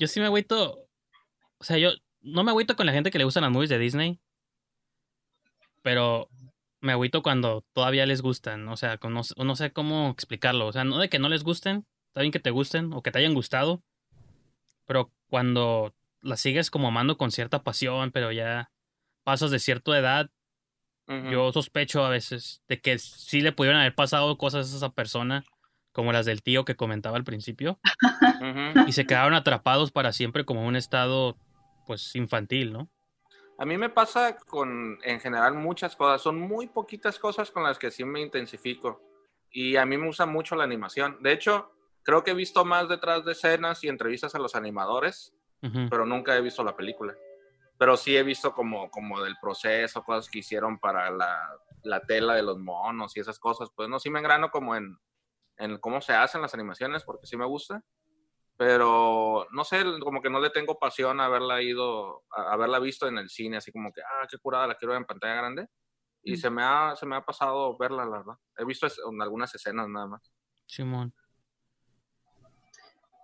Yo sí me agüito. O sea, yo no me agüito con la gente que le gustan las movies de Disney pero me agüito cuando todavía les gustan, o sea, no, no, sé cómo explicarlo, o sea, no de que no les gusten, está bien que te gusten o que te hayan gustado, pero cuando las sigues como amando con cierta pasión, pero ya pasas de cierta edad, yo sospecho a veces de que sí le pudieron haber pasado cosas a esa persona, como las del tío que comentaba al principio, y se quedaron atrapados para siempre como un estado, pues, infantil, ¿no? A mí me pasa con, en general, muchas cosas. Son muy poquitas cosas con las que sí me intensifico. Y a mí me gusta mucho la animación. De hecho, creo que he visto más detrás de escenas y entrevistas a los animadores, pero nunca he visto la película. Pero sí he visto como, como del proceso, cosas que hicieron para la, la tela de los monos y esas cosas. Pues no, sí me engrano como en, en cómo se hacen las animaciones, porque sí me gusta pero no sé, como que no le tengo pasión a haberla ido, a haberla visto en el cine, así como que, ah, qué curada, la quiero ver en pantalla grande. Y mm. se, me ha, se me ha pasado verla, la verdad. He visto en algunas escenas nada más. Simón.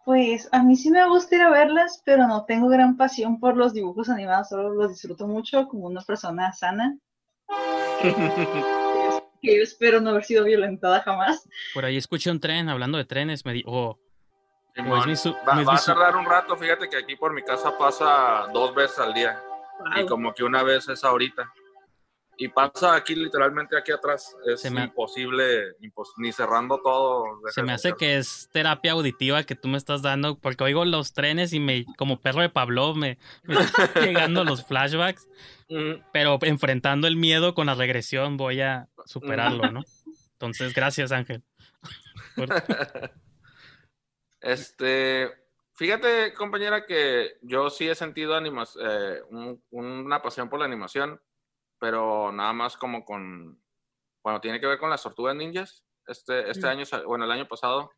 Pues a mí sí me gusta ir a verlas, pero no tengo gran pasión por los dibujos animados, solo los disfruto mucho como una persona sana. que yo espero no haber sido violentada jamás. Por ahí escuché un tren, hablando de trenes, me dijo, va, a tardar un rato, fíjate que aquí por mi casa pasa dos veces al día. Y como que una vez es ahorita. Y pasa aquí literalmente aquí atrás. Es imposible, ni cerrando todo. Se me hace que es terapia auditiva que tú me estás dando, porque oigo los trenes y me, como perro de Pablo, me, me están llegando los flashbacks. Pero enfrentando el miedo con la regresión voy a superarlo, ¿no? Entonces, gracias, Ángel. Este, fíjate, compañera, que yo sí he sentido eh, una pasión por la animación, pero nada más como con, bueno, tiene que ver con las tortugas ninjas. Este, este mm. año, bueno, el año pasado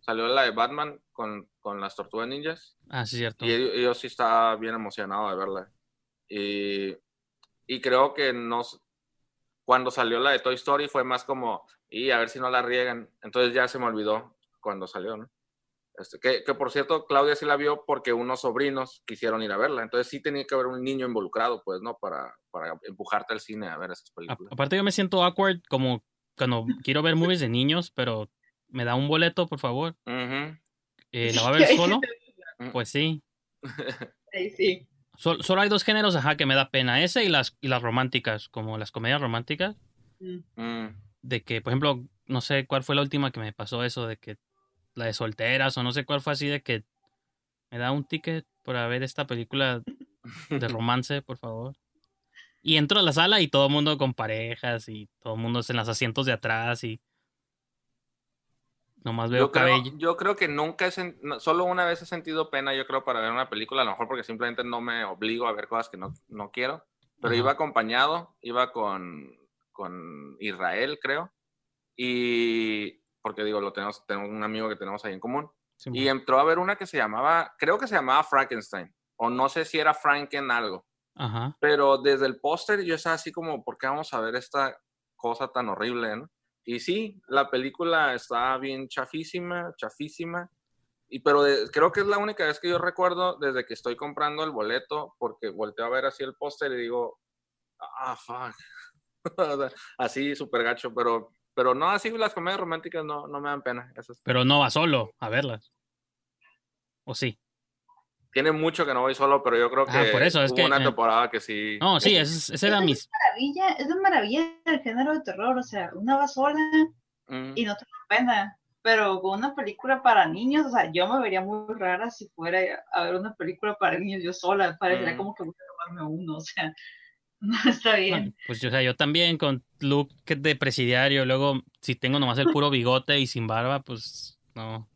salió la de Batman con, con las tortugas ninjas. Ah, sí, cierto. Y yo, sí estaba bien emocionado de verla. Y, y creo que nos, cuando salió la de Toy Story fue más como, y a ver si no la riegan. Entonces ya se me olvidó cuando salió, ¿no? Este, que, por cierto, Claudia sí la vio porque unos sobrinos quisieron ir a verla. Entonces sí tenía que haber un niño involucrado, pues, ¿no? Para, para empujarte al cine a ver esas películas. aparte yo me siento awkward como cuando quiero ver movies de niños, pero me da un boleto, por favor. Eh, ¿La va a ver solo? pues sí. Sí, sí. solo hay dos géneros, ajá, que me da pena. Ese y las, y las románticas, como las comedias románticas. Mm. Mm. De que, por ejemplo, no sé cuál fue la última que me pasó eso, de que la de solteras o no sé cuál fue así de que me da un ticket para ver esta película de romance, por favor. Y entro a la sala y todo el mundo con parejas y todo el mundo en los asientos de atrás y Nomás veo Yo creo, cabello. yo creo que nunca he sen- no, solo una vez he sentido pena, yo creo, para ver una película, a lo mejor porque simplemente no me obligo a ver cosas que no, no quiero, pero Ajá. iba acompañado, iba con, con Israel, creo, y porque digo, lo tenemos, tenemos un amigo que tenemos ahí en común, Sí, y entró a ver una que se llamaba, creo que se llamaba Frankenstein, o no sé si era Franken algo, Ajá. pero desde el póster yo estaba así como, ¿por qué vamos a ver esta cosa tan horrible? ¿no? Y sí, la película está bien chafísima, chafísima. Y pero de- creo que es la única vez que yo recuerdo desde que estoy comprando el boleto, porque volteo a ver así el póster y digo, ah, fuck. Así súper gacho, pero, pero no, así las comedias románticas no, no me dan pena. Esas. Pero no va solo a verlas. ¿O sí? Tiene mucho que no voy solo, pero yo creo que Ah, por eso, es hubo que, una eh, temporada que sí. No, sí, ese, ese era Es mis... maravilla, es la maravilla del género de terror, o sea, una va sola Mm. y no te da pena, pero con una película para niños, o sea, yo me vería muy rara si fuera a ver una película para niños yo sola, parecería Mm. como que voy a tomarme uno, o sea, está bien. Pues yo, o sea, yo también con look de presidiario, luego si tengo nomás el puro bigote y sin barba, pues no.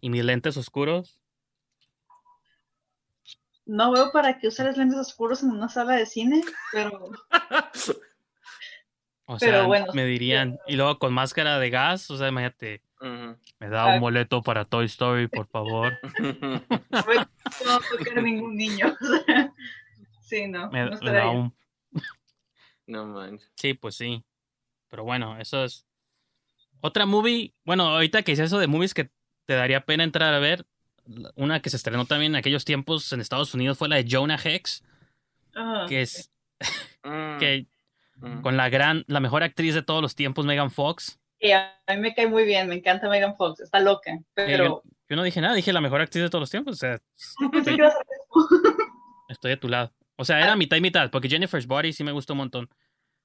Y mis lentes oscuros. No veo para qué usar lentes oscuros en una sala de cine, pero O Pero sea, bueno, me dirían. Y luego con máscara de gas, o sea, imagínate, me da un boleto para Toy Story, por favor. no tocar ningún niño. sí, no, Me, no me da un... no manches. Sí, pues sí. Pero bueno, eso es. Otra movie, bueno, ahorita que hice eso de movies que te daría pena entrar a ver, una que se estrenó también en aquellos tiempos en Estados Unidos fue la de Jonah Hex, Ah, que es Mm, que mm. con la gran, la mejor actriz de todos los tiempos, Megan Fox. y a mí me cae muy bien, me encanta Megan Fox, está loca, Eh, pero yo, yo no dije nada, dije la mejor actriz de todos los tiempos, o sea, eso. estoy a tu lado. O sea, era mitad y mitad, porque Jennifer's Body sí me gustó un montón.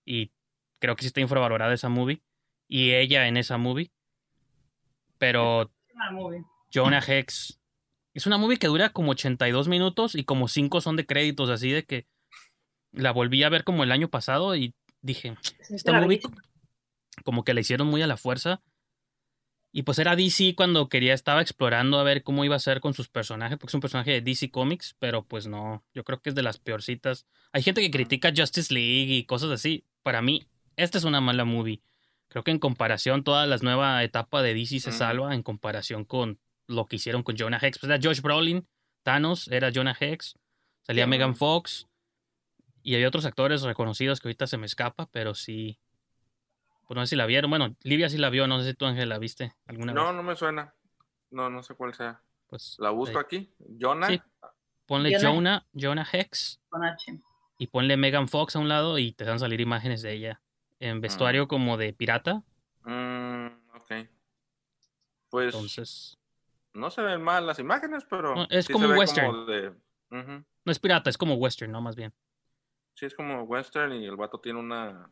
Y creo que sí está infravalorada esa movie. Y ella en esa movie. Pero Ah, movie. Jonah Hex. Es una movie que dura como 82 minutos y como 5 son de créditos, así de que la volví a ver como el año pasado y dije, esta está movie como que la hicieron muy a la fuerza. Y pues era DC cuando quería, estaba explorando a ver cómo iba a ser con sus personajes, porque es un personaje de DC Comics, pero pues no, yo creo que es de las peorcitas. Hay gente que critica Justice League y cosas así. Para mí, esta es una mala movie. Creo que en comparación, toda la nueva etapa de DC se salva en comparación con lo que hicieron con Jonah Hex. Pues era Josh Brolin, Thanos, era Jonah Hex, salía. Megan Fox y hay otros actores reconocidos que ahorita se me escapa, pero sí. Pues no sé si la vieron. Bueno, Livia sí la vio, no sé si tú, Ángel, la viste alguna No, vez. no me suena. No, no sé cuál sea. Pues La busco eh, aquí. Jonah. Sí. ponle Jonah. Jonah, Jonah Hex Con H. y ponle Megan Fox a un lado y te van a salir imágenes de ella en vestuario como de pirata. Mm, ok. Pues Entonces, no se ven mal las imágenes, pero. No, es sí como se ve western. no es pirata, es como western, ¿no? Más bien. Sí, es como western y el vato tiene una.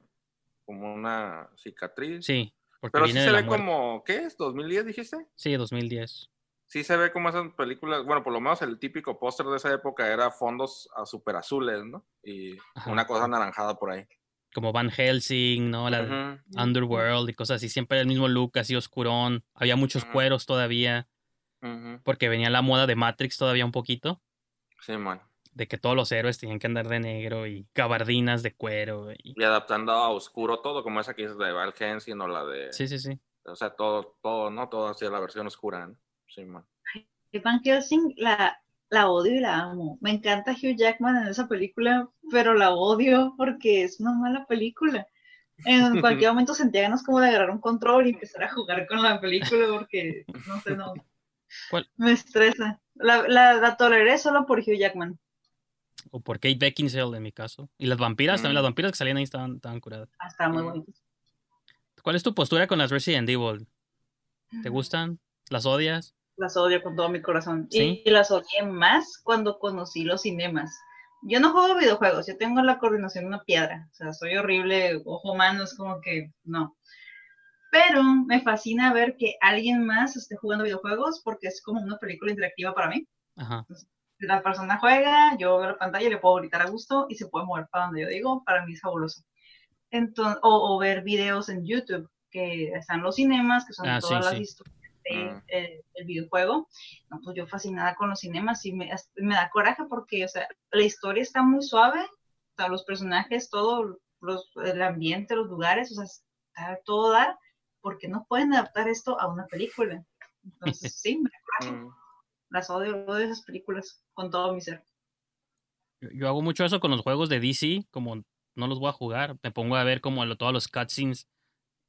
Como una cicatriz. Sí, porque Pero sí se ve muerte. como. ¿Qué es? ¿2010 dijiste? Sí, 2010. Sí se ve como esas películas. Bueno, por lo menos el típico póster de esa época era fondos a super azules, ¿no? Y Ajá. una cosa anaranjada por ahí. Como Van Helsing, ¿no? La Underworld y cosas así. Siempre el mismo look, así oscurón. Había muchos cueros todavía. Porque venía la moda de Matrix todavía un poquito. Sí, man. De que todos los héroes tenían que andar de negro y gabardinas de cuero. Y... Y adaptando a oscuro todo, como esa que es de Val Hensing o la de. Sí, sí, sí. O sea, todo, todo, ¿no? Todo hacia la versión oscura, ¿no? Sí, man. Y Van Helsing la, la odio y la amo. Me encanta Hugh Jackman en esa película, pero la odio porque es una mala película. En cualquier momento sentía ganas como de agarrar un control y empezar a jugar con la película porque, no sé, no. ¿Cuál? Me estresa. La, la, la toleré solo por Hugh Jackman. O por Kate Beckinsale en mi caso. Y las vampiras, también Mm. las vampiras que salían ahí estaban, estaban curadas. Ah, Estaba muy Mm. bonito. ¿Cuál es tu postura con las Resident Evil? Mm. ¿Te gustan? ¿Las odias? Las odio con todo mi corazón. ¿Sí? Y, y las odié más cuando conocí los cinemas. Yo no juego videojuegos, yo tengo la coordinación de una piedra. O sea, soy horrible, ojo humano, es como que no. Pero me fascina ver que alguien más esté jugando videojuegos porque es como una película interactiva para mí. Ajá. La persona juega, yo veo la pantalla, le puedo gritar a gusto y se puede mover para donde yo digo, para mí es fabuloso. Entonces, o, o ver videos en YouTube, que están los cinemas, que son Ah, sí, todas las sí. historias mm. el, videojuego. No, pues yo fascinada con los cinemas y me, me, da coraje porque, o sea, la historia está muy suave, o sea, los personajes, todo, los, el ambiente, los lugares, o sea, está todo dar, porque no pueden adaptar esto a una película. Entonces, sí, me da coraje. Mm. Las odio, odio esas películas con todo mi ser. Yo, hago mucho eso con los juegos de DC, como no los voy a jugar, me pongo a ver como todos los cutscenes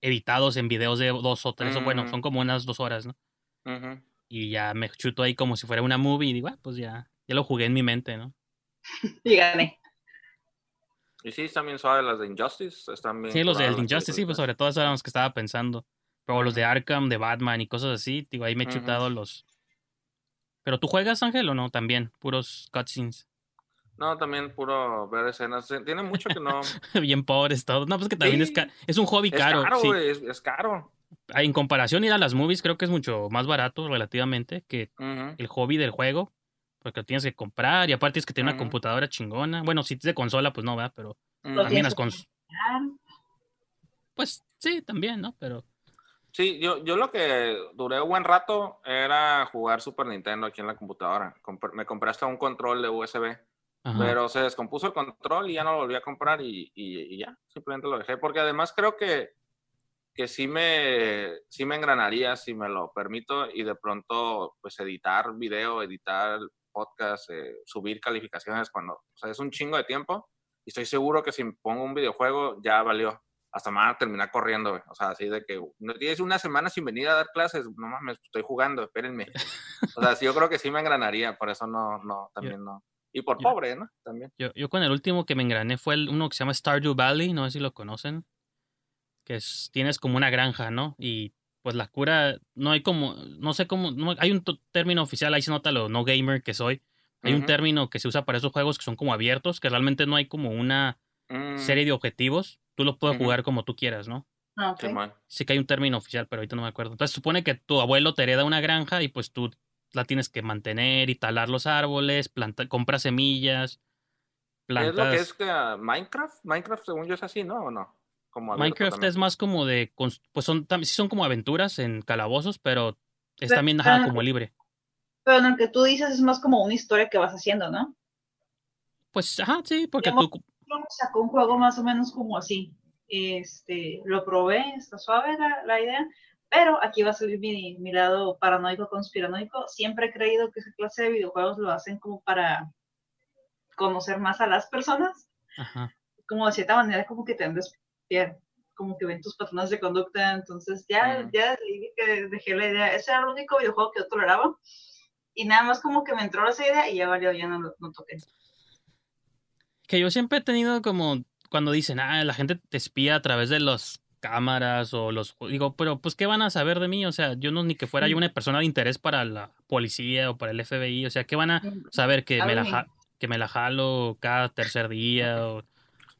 editados en videos de dos o tres, o bueno, son como unas dos horas, ¿no? Y ya me chuto ahí como si fuera una movie y digo, ah, pues ya, ya lo jugué en mi mente, ¿no? y gané. Y sí, también suave las de Injustice, están bien. Sí, los de Injustice, sí, pues sobre todo esos eran los que estaba pensando. Pero los de Arkham, de Batman y cosas así, digo, ahí me he chutado los... ¿Pero tú juegas, Ángel, o no? También, puros cutscenes. No, también puro ver escenas. Tiene mucho que no. Bien pobres todos. No, pues que también es, es un hobby caro. Es caro, es, caro. En comparación ir a las movies, creo que es mucho más barato relativamente que el hobby del juego. Porque lo tienes que comprar y aparte es que tiene una computadora chingona. Bueno, si es de consola, pues no, va, pero también las consolas. Pues sí, también, ¿no? Pero. Sí, yo, yo lo que duré un buen rato era jugar Super Nintendo aquí en la computadora. me compré hasta un control de USB pero se descompuso el control y ya no lo volví a comprar y, y, ya, simplemente lo dejé. Porque además creo que, que sí, me, sí me engranaría si me lo permito y de pronto pues editar video, editar podcast, eh, subir calificaciones cuando, o sea, es un chingo de tiempo y estoy seguro que si pongo un videojuego ya valió. Hasta me van a terminar corriendo, O sea, así de que no tienes una semana sin venir a dar clases, no mames, estoy jugando, espérenme. O sea, sí, yo creo que sí me engranaría, por eso no, no, también no. Y por pobre, ¿no? También. Yo, yo con el último que me engrané fue el, uno que se llama Stardew Valley, no sé si lo conocen. Que es, tienes como una granja, ¿no? Y pues la cura, no hay como, no sé cómo, no, hay un término oficial, ahí se nota lo no gamer que soy. Hay un término que se usa para esos juegos que son como abiertos, que realmente no hay como una mm. serie de objetivos. Tú los puedes jugar como tú quieras, ¿no? Ah, okay. Sí que hay un término oficial, pero ahorita no me acuerdo. Entonces supone que tu abuelo te hereda una granja y pues tú la tienes que mantener y talar los árboles, plantar, compra semillas, plantas. ¿Es lo que es que ah, Minecraft? Minecraft según yo es así, ¿no? ¿O no? Como Minecraft es más como de, pues son, sí son como aventuras en calabozos, pero es también ajá, como libre. Pero en el que tú dices es más como una historia que vas haciendo, ¿no? Pues, ajá, sí, porque tú... Sacó un juego más o menos como así. Este, lo probé, está suave la, la idea, pero aquí va a salir mi, mi lado paranoico, conspiranoico. Siempre he creído que esa clase de videojuegos lo hacen como para conocer más a las personas. Como de cierta manera, como que te han como que ven tus patrones de conducta. Entonces ya, ya dejé la idea. Ese era el único videojuego que yo toleraba. Y nada más como que me entró esa idea y ya valió, ya no, no toqué. Que yo siempre he tenido como cuando dicen, ah, la gente te espía a través de los cámaras o los digo, pero pues qué van a saber de mí, o sea, yo no ni que fuera yo una persona de interés para la policía o para el FBI, o sea, qué van a saber que me la que me la jalo cada tercer día o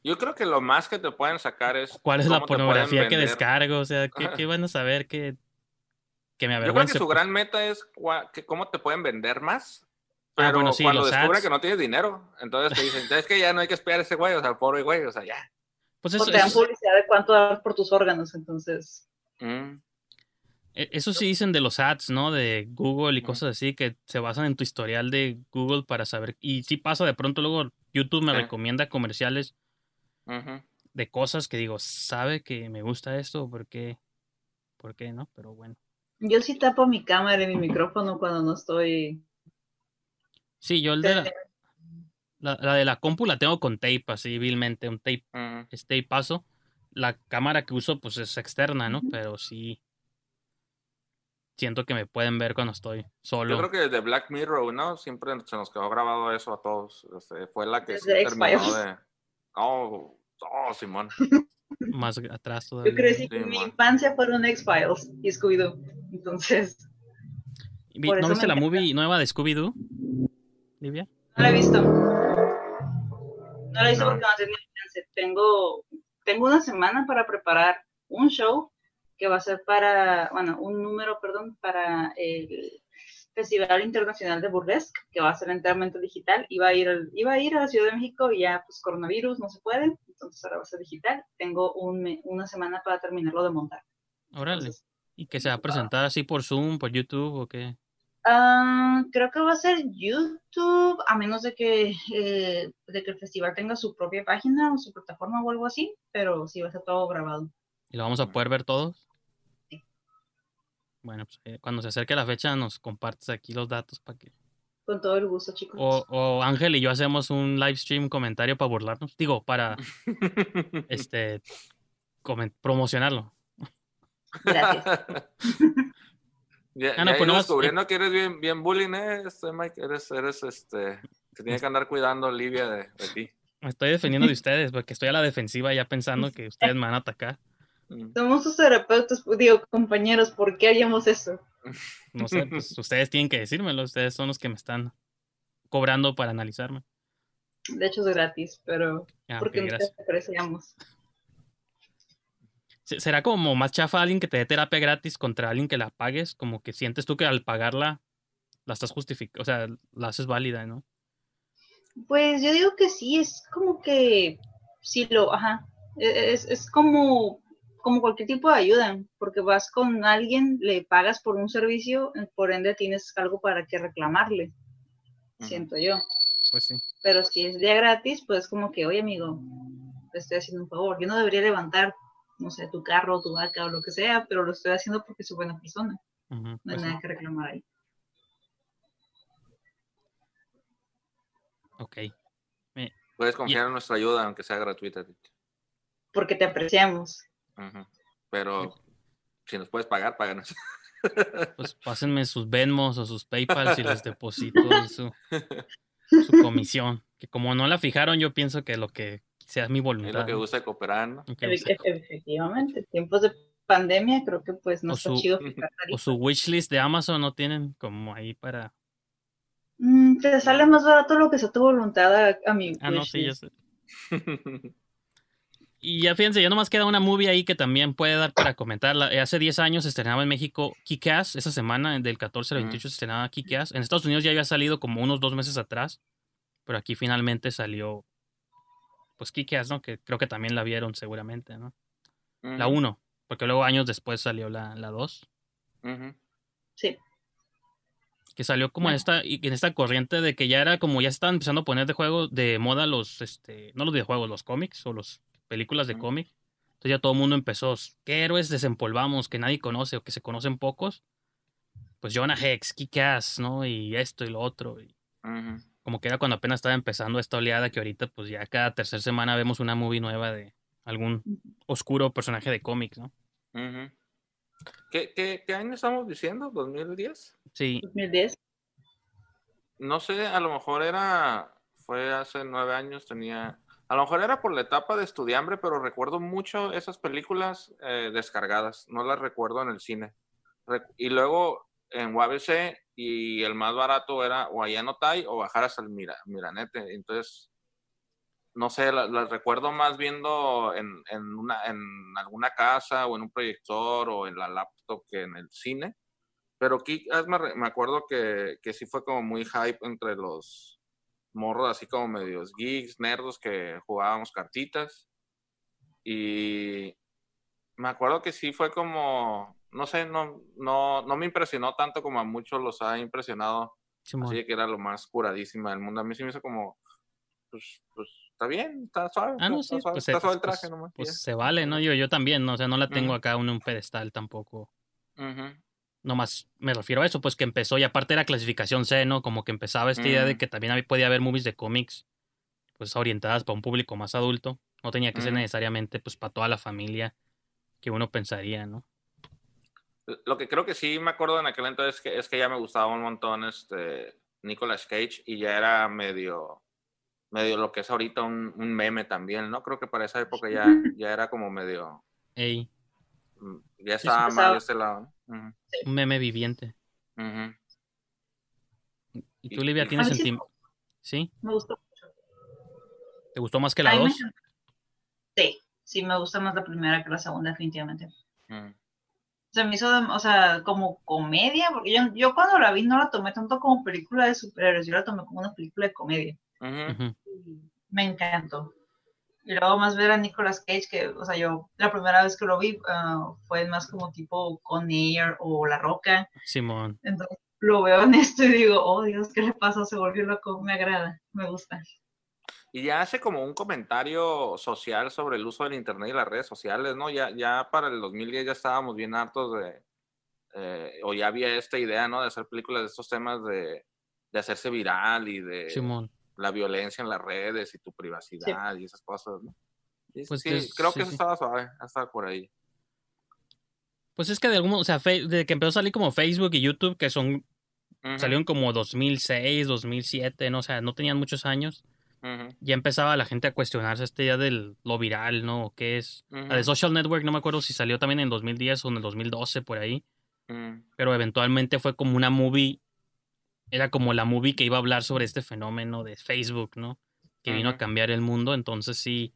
yo creo que lo más que te pueden sacar es cuál es la pornografía que descargo, o sea, ¿qué, qué van a saber que, que me avergüence? Yo creo que su gran meta es cómo te pueden vender más. Ah, pero bueno, sí, cuando descubren que no tienes dinero, entonces te dicen, es que ya no hay que esperar a ese güey, o sea, pobre güey, o sea, ya. Pues eso, o te dan publicidad de cuánto das por tus órganos, entonces. Mm. E, eso sí dicen de los ads, ¿no? De Google y mm. cosas así, que se basan en tu historial de Google para saber. Y sí pasa de pronto, luego YouTube me recomienda comerciales de cosas que digo, ¿sabe que me gusta esto? ¿Por qué? ¿Por qué no? Pero bueno. Yo sí tapo mi cámara y mi micrófono cuando no estoy. Sí, yo el de la, la, de la compu la tengo con tape, así vilmente, un tape, este paso. La cámara que uso, pues es externa, ¿no? Pero sí. Siento que me pueden ver cuando estoy solo. Yo creo que desde Black Mirror, ¿no? Siempre se nos quedó grabado eso a todos. Este, fue la que se terminó de. Oh, oh, Simón. Más atrás todavía. Yo crecí que mi infancia fueron X-Files y Scooby-Doo. Entonces. ¿No viste la movie nueva de Scooby-Doo, Livia? No la he visto. No la hice porque no tenía chance. Tengo, tengo una semana para preparar un show que va a ser para, bueno, un número, perdón, para el Festival Internacional de Burlesque, que va a ser enteramente digital. Iba a ir, iba a, ir a la Ciudad de México y ya, pues, coronavirus, no se puede. Entonces ahora va a ser digital. Tengo un, una semana para terminarlo de montar. Órale. ¿Y que se va a presentar así por Zoom, por YouTube o qué? Ah, creo que va a ser YouTube, a menos de que, eh, de que el festival tenga su propia página o su plataforma o algo así, pero sí va a ser todo grabado. ¿Y lo vamos a poder ver todos? Sí. Bueno, pues eh, cuando se acerque la fecha nos compartes aquí los datos para que... Con todo el gusto, chicos. O, Ángel y yo hacemos un live stream comentario para burlarnos. Digo, para este promocionarlo. Gracias. Ya, ah, pues descubriendo que eres bien, bien bullying, ¿eh? Este, Mike, eres, eres, este, que tiene que andar cuidando a Olivia de, ti. Me estoy defendiendo de ustedes, porque estoy a la defensiva ya pensando que ustedes me van a atacar. Mm. Somos sus terapeutas, digo, compañeros, ¿por qué haríamos eso? No sé, pues ustedes tienen que decírmelo, ustedes son los que me están cobrando para analizarme. De hecho es gratis, pero ah, porque nosotros apreciamos. ¿Será como más chafa alguien que te dé terapia gratis contra alguien que la pagues? Como que sientes tú que al pagarla la estás justificando, o sea, la haces válida, ¿no? Pues yo digo que sí, es como que sí lo, ajá, e, es, es como, como cualquier tipo de ayuda, porque vas con alguien, le pagas por un servicio, por ende tienes algo para que reclamarle, siento yo. Pues sí. Pero si es día gratis, pues como que, oye amigo, te estoy haciendo un favor, yo no debería levantar no sé, tu carro, tu vaca o lo que sea, pero lo estoy haciendo porque soy buena persona. no hay pues nada que reclamar ahí. Ok. Puedes confiar en nuestra ayuda, aunque sea gratuita. Porque te apreciamos. Pero si nos puedes pagar, páganos. Pues pásenme sus Venmos o sus PayPal y les deposito su, su comisión. Que como no la fijaron, yo pienso que lo que sea mi voluntad. Es lo que gusta cooperar, ¿no? Efectivamente, tiempos de pandemia creo que pues no está chido. O su wishlist de Amazon no tienen como ahí para... Mm, te sale más barato lo que sea tu voluntad a, mi Ah, no, sí, yo sé. y ya fíjense, ya nomás queda una movie ahí que también puede dar para comentarla. Hace 10 años se estrenaba en México Kick-Ass, esa semana del 14 al 28 se estrenaba Kick-Ass. En Estados Unidos ya había salido como unos dos meses atrás, pero aquí finalmente salió pues Kikias, ¿no? Que creo que también la vieron seguramente, ¿no? La 1, porque luego años después salió la 2. Sí. Que salió como en esta, en esta corriente de que ya era como ya estaban empezando a poner de juego de moda los, este, no los videojuegos, los cómics o las películas de cómic. Entonces ya todo el mundo empezó, ¿qué héroes desempolvamos que nadie conoce o que se conocen pocos? Pues Jonah Hex, Kikas, ¿no? Y esto y lo otro. Y como que era cuando apenas estaba empezando esta oleada que ahorita pues ya cada tercera semana vemos una movie nueva de algún oscuro personaje de cómics, ¿no? ¿Qué, qué, qué, año estamos diciendo? ¿2010? Sí. 2010. No sé, a lo mejor era, fue hace nueve años, tenía, a lo mejor era por la etapa de estudiambre, pero recuerdo mucho esas películas eh, descargadas, no las recuerdo en el cine. y luego en UABC y el más barato era o allá en Otay o bajar hasta el Mira, Miranete. Entonces, no sé, las recuerdo más viendo en, en, una, en alguna casa o en un proyector o en la laptop que en el cine. Pero aquí me, acuerdo que, que sí fue como muy hype entre los morros, así como medios geeks, nerdos, que jugábamos cartitas. Y me acuerdo que sí fue como no sé, no, no, no me impresionó tanto como a muchos los ha impresionado. así que era lo más curadísima del mundo. A mí sí me hizo como, pues, pues está bien, está suave. Ah, no, sí, está, pues, el pues, traje nomás. Pues se vale, ¿no? Yo, yo también, ¿no? O sea, no la tengo acá en un pedestal tampoco. Uh Nomás me refiero a eso, pues que empezó y aparte era clasificación C, ¿no? Como que empezaba esta idea de que también podía haber movies de cómics, pues orientadas para un público más adulto. No tenía que ser necesariamente, pues, para toda la familia que uno pensaría, ¿no? Lo que creo que sí me acuerdo en aquel entonces es que, es que ya me gustaba un montón este Nicolas Cage y ya era medio, medio lo que es ahorita un, meme también, ¿no? Creo que para esa época ya, ya era como medio... Ey. Mm, ya estaba mal de este lado. Un meme viviente. ¿Y tú, Olivia, tienes sentimiento? ¿Sí? Me gustó mucho. ¿Te gustó más que la dos? Sí, sí, me gusta más la primera que la segunda, definitivamente se me hizo, o sea, como comedia, porque yo, yo cuando la vi no la tomé tanto como película de superhéroes, yo la tomé como una película de comedia. Me encantó. Y luego más ver a Nicolas Cage, que, o sea, yo la primera vez que lo vi ah, fue más como tipo Con Air o La Roca. Simón. Entonces lo veo en esto y digo, oh Dios, ¿qué le pasó? Se volvió loco, me agrada, me gusta. Y ya hace como un comentario social sobre el uso del Internet y las redes sociales, ¿no? Ya, ya para el 2010 ya estábamos bien hartos de, eh, o ya había esta idea, ¿no? De hacer películas de estos temas de, de hacerse viral y de la violencia en las redes y tu privacidad y esas cosas, ¿no? pues sí, creo que eso estaba suave, hasta por ahí. Pues es que de algún, o sea, de que empezó a salir como Facebook y YouTube, que son, salieron como 2006, 2007, ¿no? O sea, no tenían muchos años. Ya empezaba la gente a cuestionarse este día de lo viral, ¿no? ¿Qué es? La de Social Network, no me acuerdo si salió también en 2010 o en el 2012, por ahí. Pero eventualmente fue como una movie, era como la movie que iba a hablar sobre este fenómeno de Facebook, ¿no? Que vino a cambiar el mundo, entonces sí.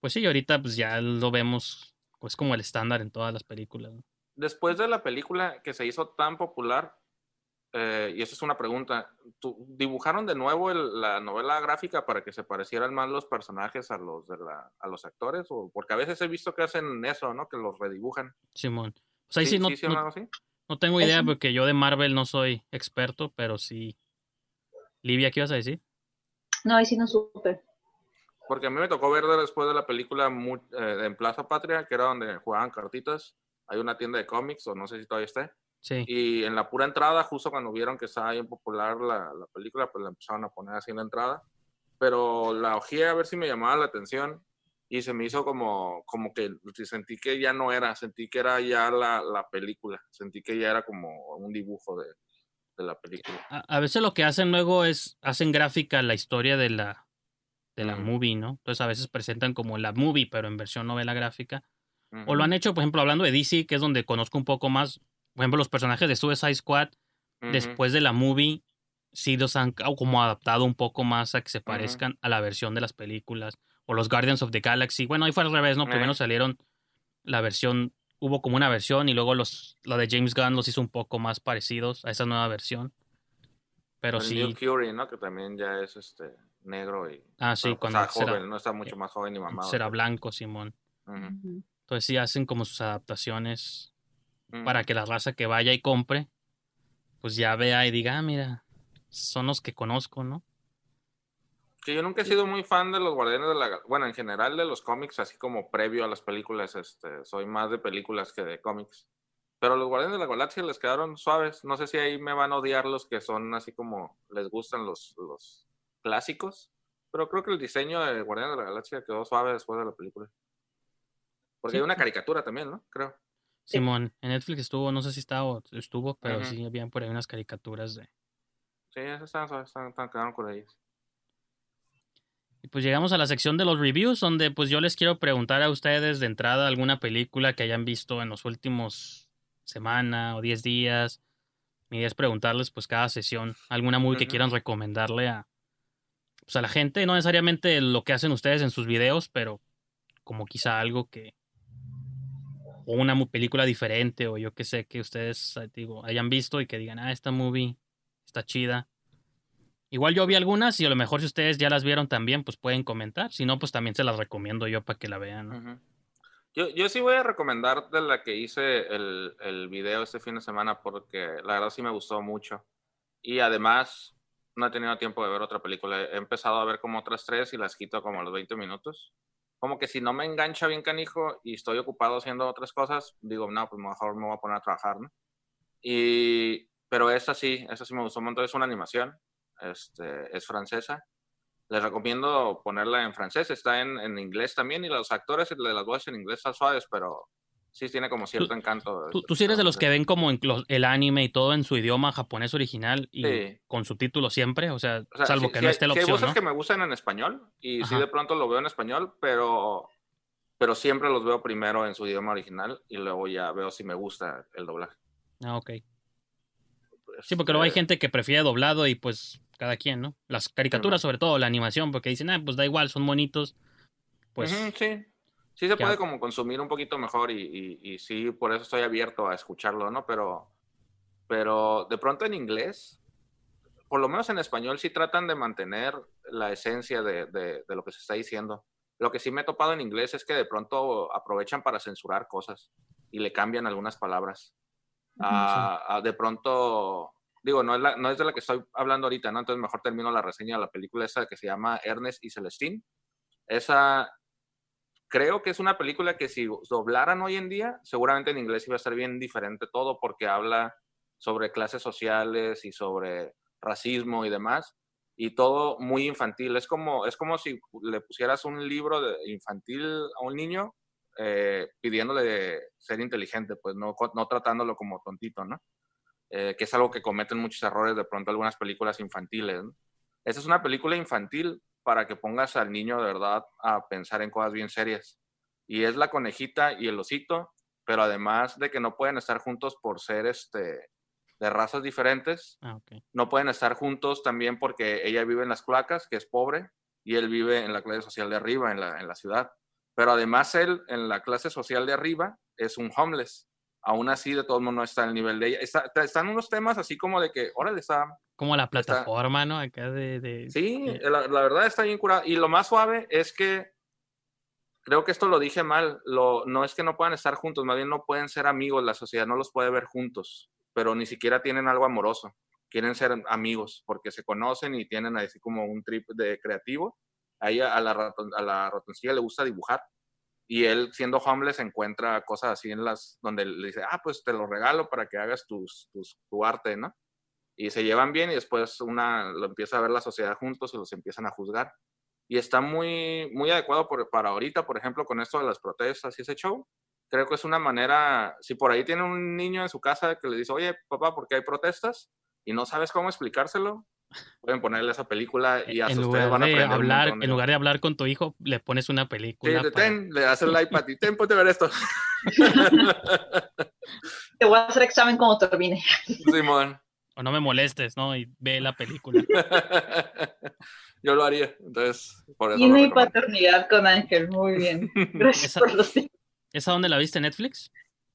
Pues sí, ahorita pues ya lo vemos, pues como el estándar en todas las películas. Después de la película que se hizo tan popular, eh, y esa es una pregunta, ¿dibujaron de nuevo la novela gráfica para que se parecieran más los personajes a los de la, a los actores? O, porque a veces he visto que hacen eso, ¿no? Que los redibujan. Simón. Pues ahí sí, no, no, tengo idea porque yo de Marvel no soy experto, pero sí. Livia, ¿qué ibas a decir? No, ahí sí no supe. Porque a mí me tocó ver después de la película eh, en Plaza Patria, que era donde jugaban cartitas. Hay una tienda de cómics, o no sé si todavía esté y en la pura entrada, justo cuando vieron que estaba bien popular la, la, película, pues la empezaron a poner así en la entrada. Pero la ojé a ver si me llamaba la atención y se me hizo como, como que sentí que ya no era, sentí que era ya la, la película, sentí que ya era como un dibujo de, de la película. A, veces lo que hacen luego es, hacen gráfica la historia de la, de la movie, ¿no? Entonces a veces presentan como la movie, pero en versión novela gráfica. O lo han hecho, por ejemplo, hablando de DC, que es donde conozco un poco más, por ejemplo, los personajes de Suicide Squad, después de la movie, sí los han como adaptado un poco más a que se parezcan a la versión de las películas. O los Guardians of the Galaxy. Bueno, ahí fue al revés, ¿no? Primero salieron la versión, hubo como una versión y luego los, la de James Gunn los hizo un poco más parecidos a esa nueva versión. Pero sí. New Fury, ¿no? Que también ya es este negro y. Ah, sí, cuando. Está joven, no está mucho más joven y mamado. Será blanco, Simón. Entonces sí hacen como sus adaptaciones para que la raza que vaya y compre, pues ya vea y diga, ah, mira, son los que conozco, ¿no? Que yo nunca he sido muy fan de los Guardianes de la Bueno, en general de los cómics, así como previo a las películas, este, soy más de películas que de cómics. Pero los Guardianes de la Galaxia les quedaron suaves. No sé si ahí me van a odiar los que son así como les gustan los, los clásicos. Pero creo que el diseño de Guardianes de la Galaxia quedó suave después de la película. Porque hay una caricatura también, ¿no? Creo. Simón, en Netflix estuvo, no sé si está o estuvo, pero sí habían por ahí unas caricaturas de. Sí, esas están, están, están quedando con ellas. Y pues llegamos a la sección de los reviews, donde pues yo les quiero preguntar a ustedes de entrada alguna película que hayan visto en los últimos semana o diez días. Mi idea es preguntarles pues cada sesión alguna movie que quieran recomendarle a, pues, a la gente, no necesariamente lo que hacen ustedes en sus videos, pero como quizá algo que, o una película diferente o yo que sé que ustedes eh, digo, hayan visto y que digan, ah, esta movie está chida. Igual yo vi algunas y a lo mejor si ustedes ya las vieron también, pues pueden comentar. Si no, pues también se las recomiendo yo para que la vean. yo, yo sí voy a recomendar de la que hice el, el video este fin de semana porque la verdad sí me gustó mucho. Y además no he tenido tiempo de ver otra película. He empezado a ver como otras tres y las quito como a los 20 minutos como que si no me engancha bien canijo y estoy ocupado haciendo otras cosas, digo, no, pues mejor me voy a poner a trabajar, ¿no? Y, pero esa sí, esa sí me gustó un montón, es una animación, este, es francesa. Les recomiendo ponerla en francés, está en, en inglés también y los actores de las voces en inglés están suaves, pero sí tiene como cierto encanto. Tú, tú sí eres de los que ven como el anime y todo en su idioma japonés original y con subtítulos siempre, o sea, salvo que no esté la opción. hay voces que me gustan en español y sí de pronto lo veo en español, pero, pero siempre los veo primero en su idioma original y luego ya veo si me gusta el doblaje. Ah, ok. sí, porque luego hay este gente que prefiere doblado y pues cada quien, ¿no? Las caricaturas, sobre todo, la animación, porque dicen, ah, pues da igual, son bonitos. Pues sí sí se puede como consumir un poquito mejor y, y, sí, por eso estoy abierto a escucharlo, ¿no? Pero, pero de pronto en inglés, por lo menos en español, sí tratan de mantener la esencia de, de, lo que se está diciendo. Lo que sí me he topado en inglés es que de pronto aprovechan para censurar cosas y le cambian algunas palabras. Ah, ah, de pronto, digo, no es, la, no es de la que estoy hablando ahorita, ¿no? Entonces mejor termino la reseña de la película esa que se llama Ernest y Celestine. Esa creo que es una película que si doblaran hoy en día, seguramente en inglés iba a ser bien diferente todo porque habla sobre clases sociales y sobre racismo y demás y todo muy infantil. Es como, es como si le pusieras un libro de infantil a un niño eh, pidiéndole ser inteligente, pues no, no tratándolo como tontito, ¿no? Eh, que es algo que cometen muchos errores de pronto algunas películas infantiles. ¿no? Esa es una película infantil para que pongas al niño de verdad a pensar en cosas bien serias. Y es la conejita y el osito, pero además de que no pueden estar juntos por ser este, de razas diferentes, ah, no pueden estar juntos también porque ella vive en las placas, que es pobre, y él vive en la clase social de arriba, en la, en la ciudad. Pero además él, en la clase social de arriba, es un homeless aún así de todo mundo no está al nivel de ella. están unos temas así como de que, órale, está... Como la plataforma, ¿no? Acá de... sí, La, verdad está bien curada. Y lo más suave es que, creo que esto lo dije mal, lo, no es que no puedan estar juntos, más bien no pueden ser amigos, la sociedad no los puede ver juntos, pero ni siquiera tienen algo amoroso. Quieren ser amigos porque se conocen y tienen así como un trip de creativo. A ella, a la, a la ratoncilla le gusta dibujar y él siendo homeless encuentra cosas así en las donde le dice, ah, pues te lo regalo para que hagas tus, tu arte, ¿no? Y se llevan bien y después una lo empieza a ver la sociedad juntos y los empiezan a juzgar. Y está muy, muy adecuado para ahorita, por ejemplo, con esto de las protestas y ese show. Creo que es una manera, si por ahí tiene un niño en su casa que le dice, oye, papá, ¿por qué hay protestas? Y no sabes cómo explicárselo, pueden ponerle esa película y a en lugar van a de hablar, En lugar de hablar con tu hijo, le pones una película. Sí, ten, le das el iPad y ten, ponte a ver esto. Te voy a hacer examen cuando termine. Simón. O no me molestes, ¿no? Y ve la película. Yo lo haría, entonces, por eso. Y mi paternidad con Ángel, muy bien. Gracias por los ¿Esa dónde la viste, Netflix?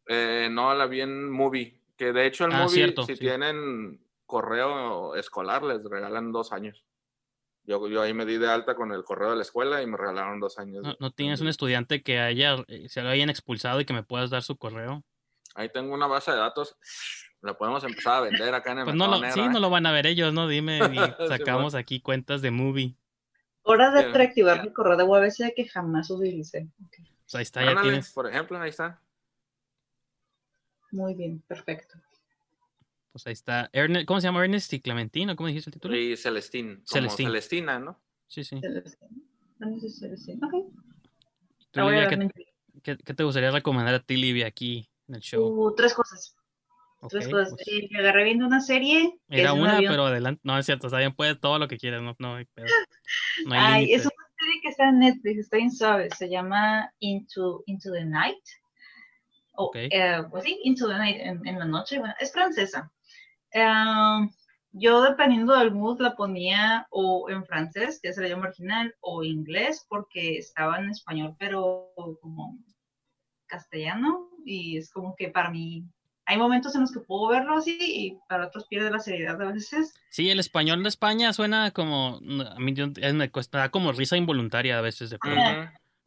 Eh, no, la vi en Movie. Que de hecho en ah, Movie, si tienen correo escolar les regalan dos años. Yo, yo ahí me di de alta con el correo de la escuela y me regalaron dos años. ¿No, tienes un estudiante que haya, eh, se lo hayan expulsado y que me puedas dar su correo? Ahí tengo una base de datos. La podemos empezar a vender acá en el pues no lo, Sí, no lo van a ver ellos, ¿no? Dime, sacamos aquí cuentas de movie. Hora de reactivar mi correo de UABC que jamás utilicé. Pues ahí está, ya tienes. Por ejemplo, ahí está. Muy bien, perfecto. Pues ahí está. ¿Cómo se llama Ernest y Clementina? ¿Cómo dijiste el título? Sí, Celestín. Como Celestina, ¿no? Sí, sí. Celestina. Ok. ¿qué, ¿qué, te gustaría recomendar a ti, Livia, aquí en el show? Uh, tres cosas. tres cosas. Pues. Eh, me agarré viendo una serie. Era una, pero adelante. No, es cierto, está bien, puede todo lo que quieras. No, no, hay Ay, es una serie que está en Netflix, está bien suave. Se llama Into, Into the Night. O, eh, pues sí, Into the Night en, en la noche. Bueno, es francesa. Em, yo dependiendo del mood la ponía o en francés, que es el idioma original, o inglés, porque estaba en español, pero como castellano, y es como que para mí hay momentos en los que puedo verlo así y para otros pierde la seriedad a veces. Sí, el español de España suena como, a mí me cuesta como risa involuntaria a veces. De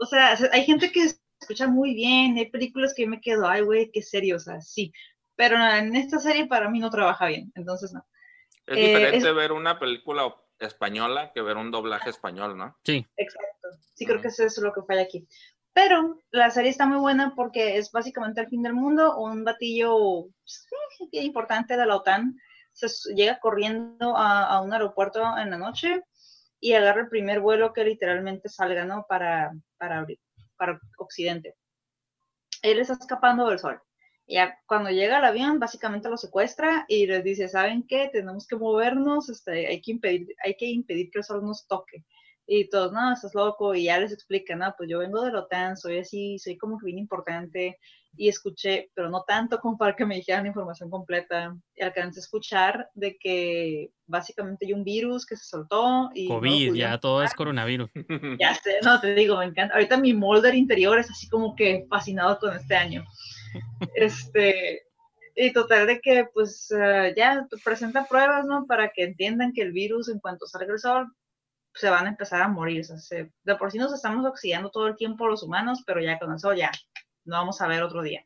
o sea, hay gente que escucha muy bien, hay películas que me quedo, ay, güey, qué serio, o sea, sí pero en esta serie para mí no trabaja bien, entonces no. Es diferente eh, ver una película española que ver un doblaje español, ¿no? Sí. Exacto. Sí, creo que eso es lo que falla aquí. Pero la serie está muy buena porque es básicamente el fin del mundo. Un batillo pues, importante de la OTAN se llega corriendo a, un aeropuerto en la noche y agarra el primer vuelo que literalmente salga, ¿no? Para, para, para Occidente. Él está escapando del sol. Ya cuando llega el avión, básicamente lo secuestra y les dice, ¿saben qué? Tenemos que movernos, este, hay, que impedir, hay que impedir que el sol nos toque. Y todos, no, estás loco, y ya les explica, no, pues yo vengo de la OTAN, soy así, soy como que bien importante, y escuché, pero no tanto como para que me dijeran la información completa, y alcancé a escuchar de que básicamente hay un virus que se soltó. y COVID, ya todo es coronavirus. Ya sé, no, te digo, me encanta. Ahorita mi molder interior es así como que fascinado con este año. Este, y total de que pues eh, ya presenta pruebas, ¿no? Para que entiendan que el virus en cuanto salga el sol se van a empezar a morir. O sea, de por sí nos estamos oxidando todo el tiempo los humanos, pero ya con eso ya no vamos a ver otro día.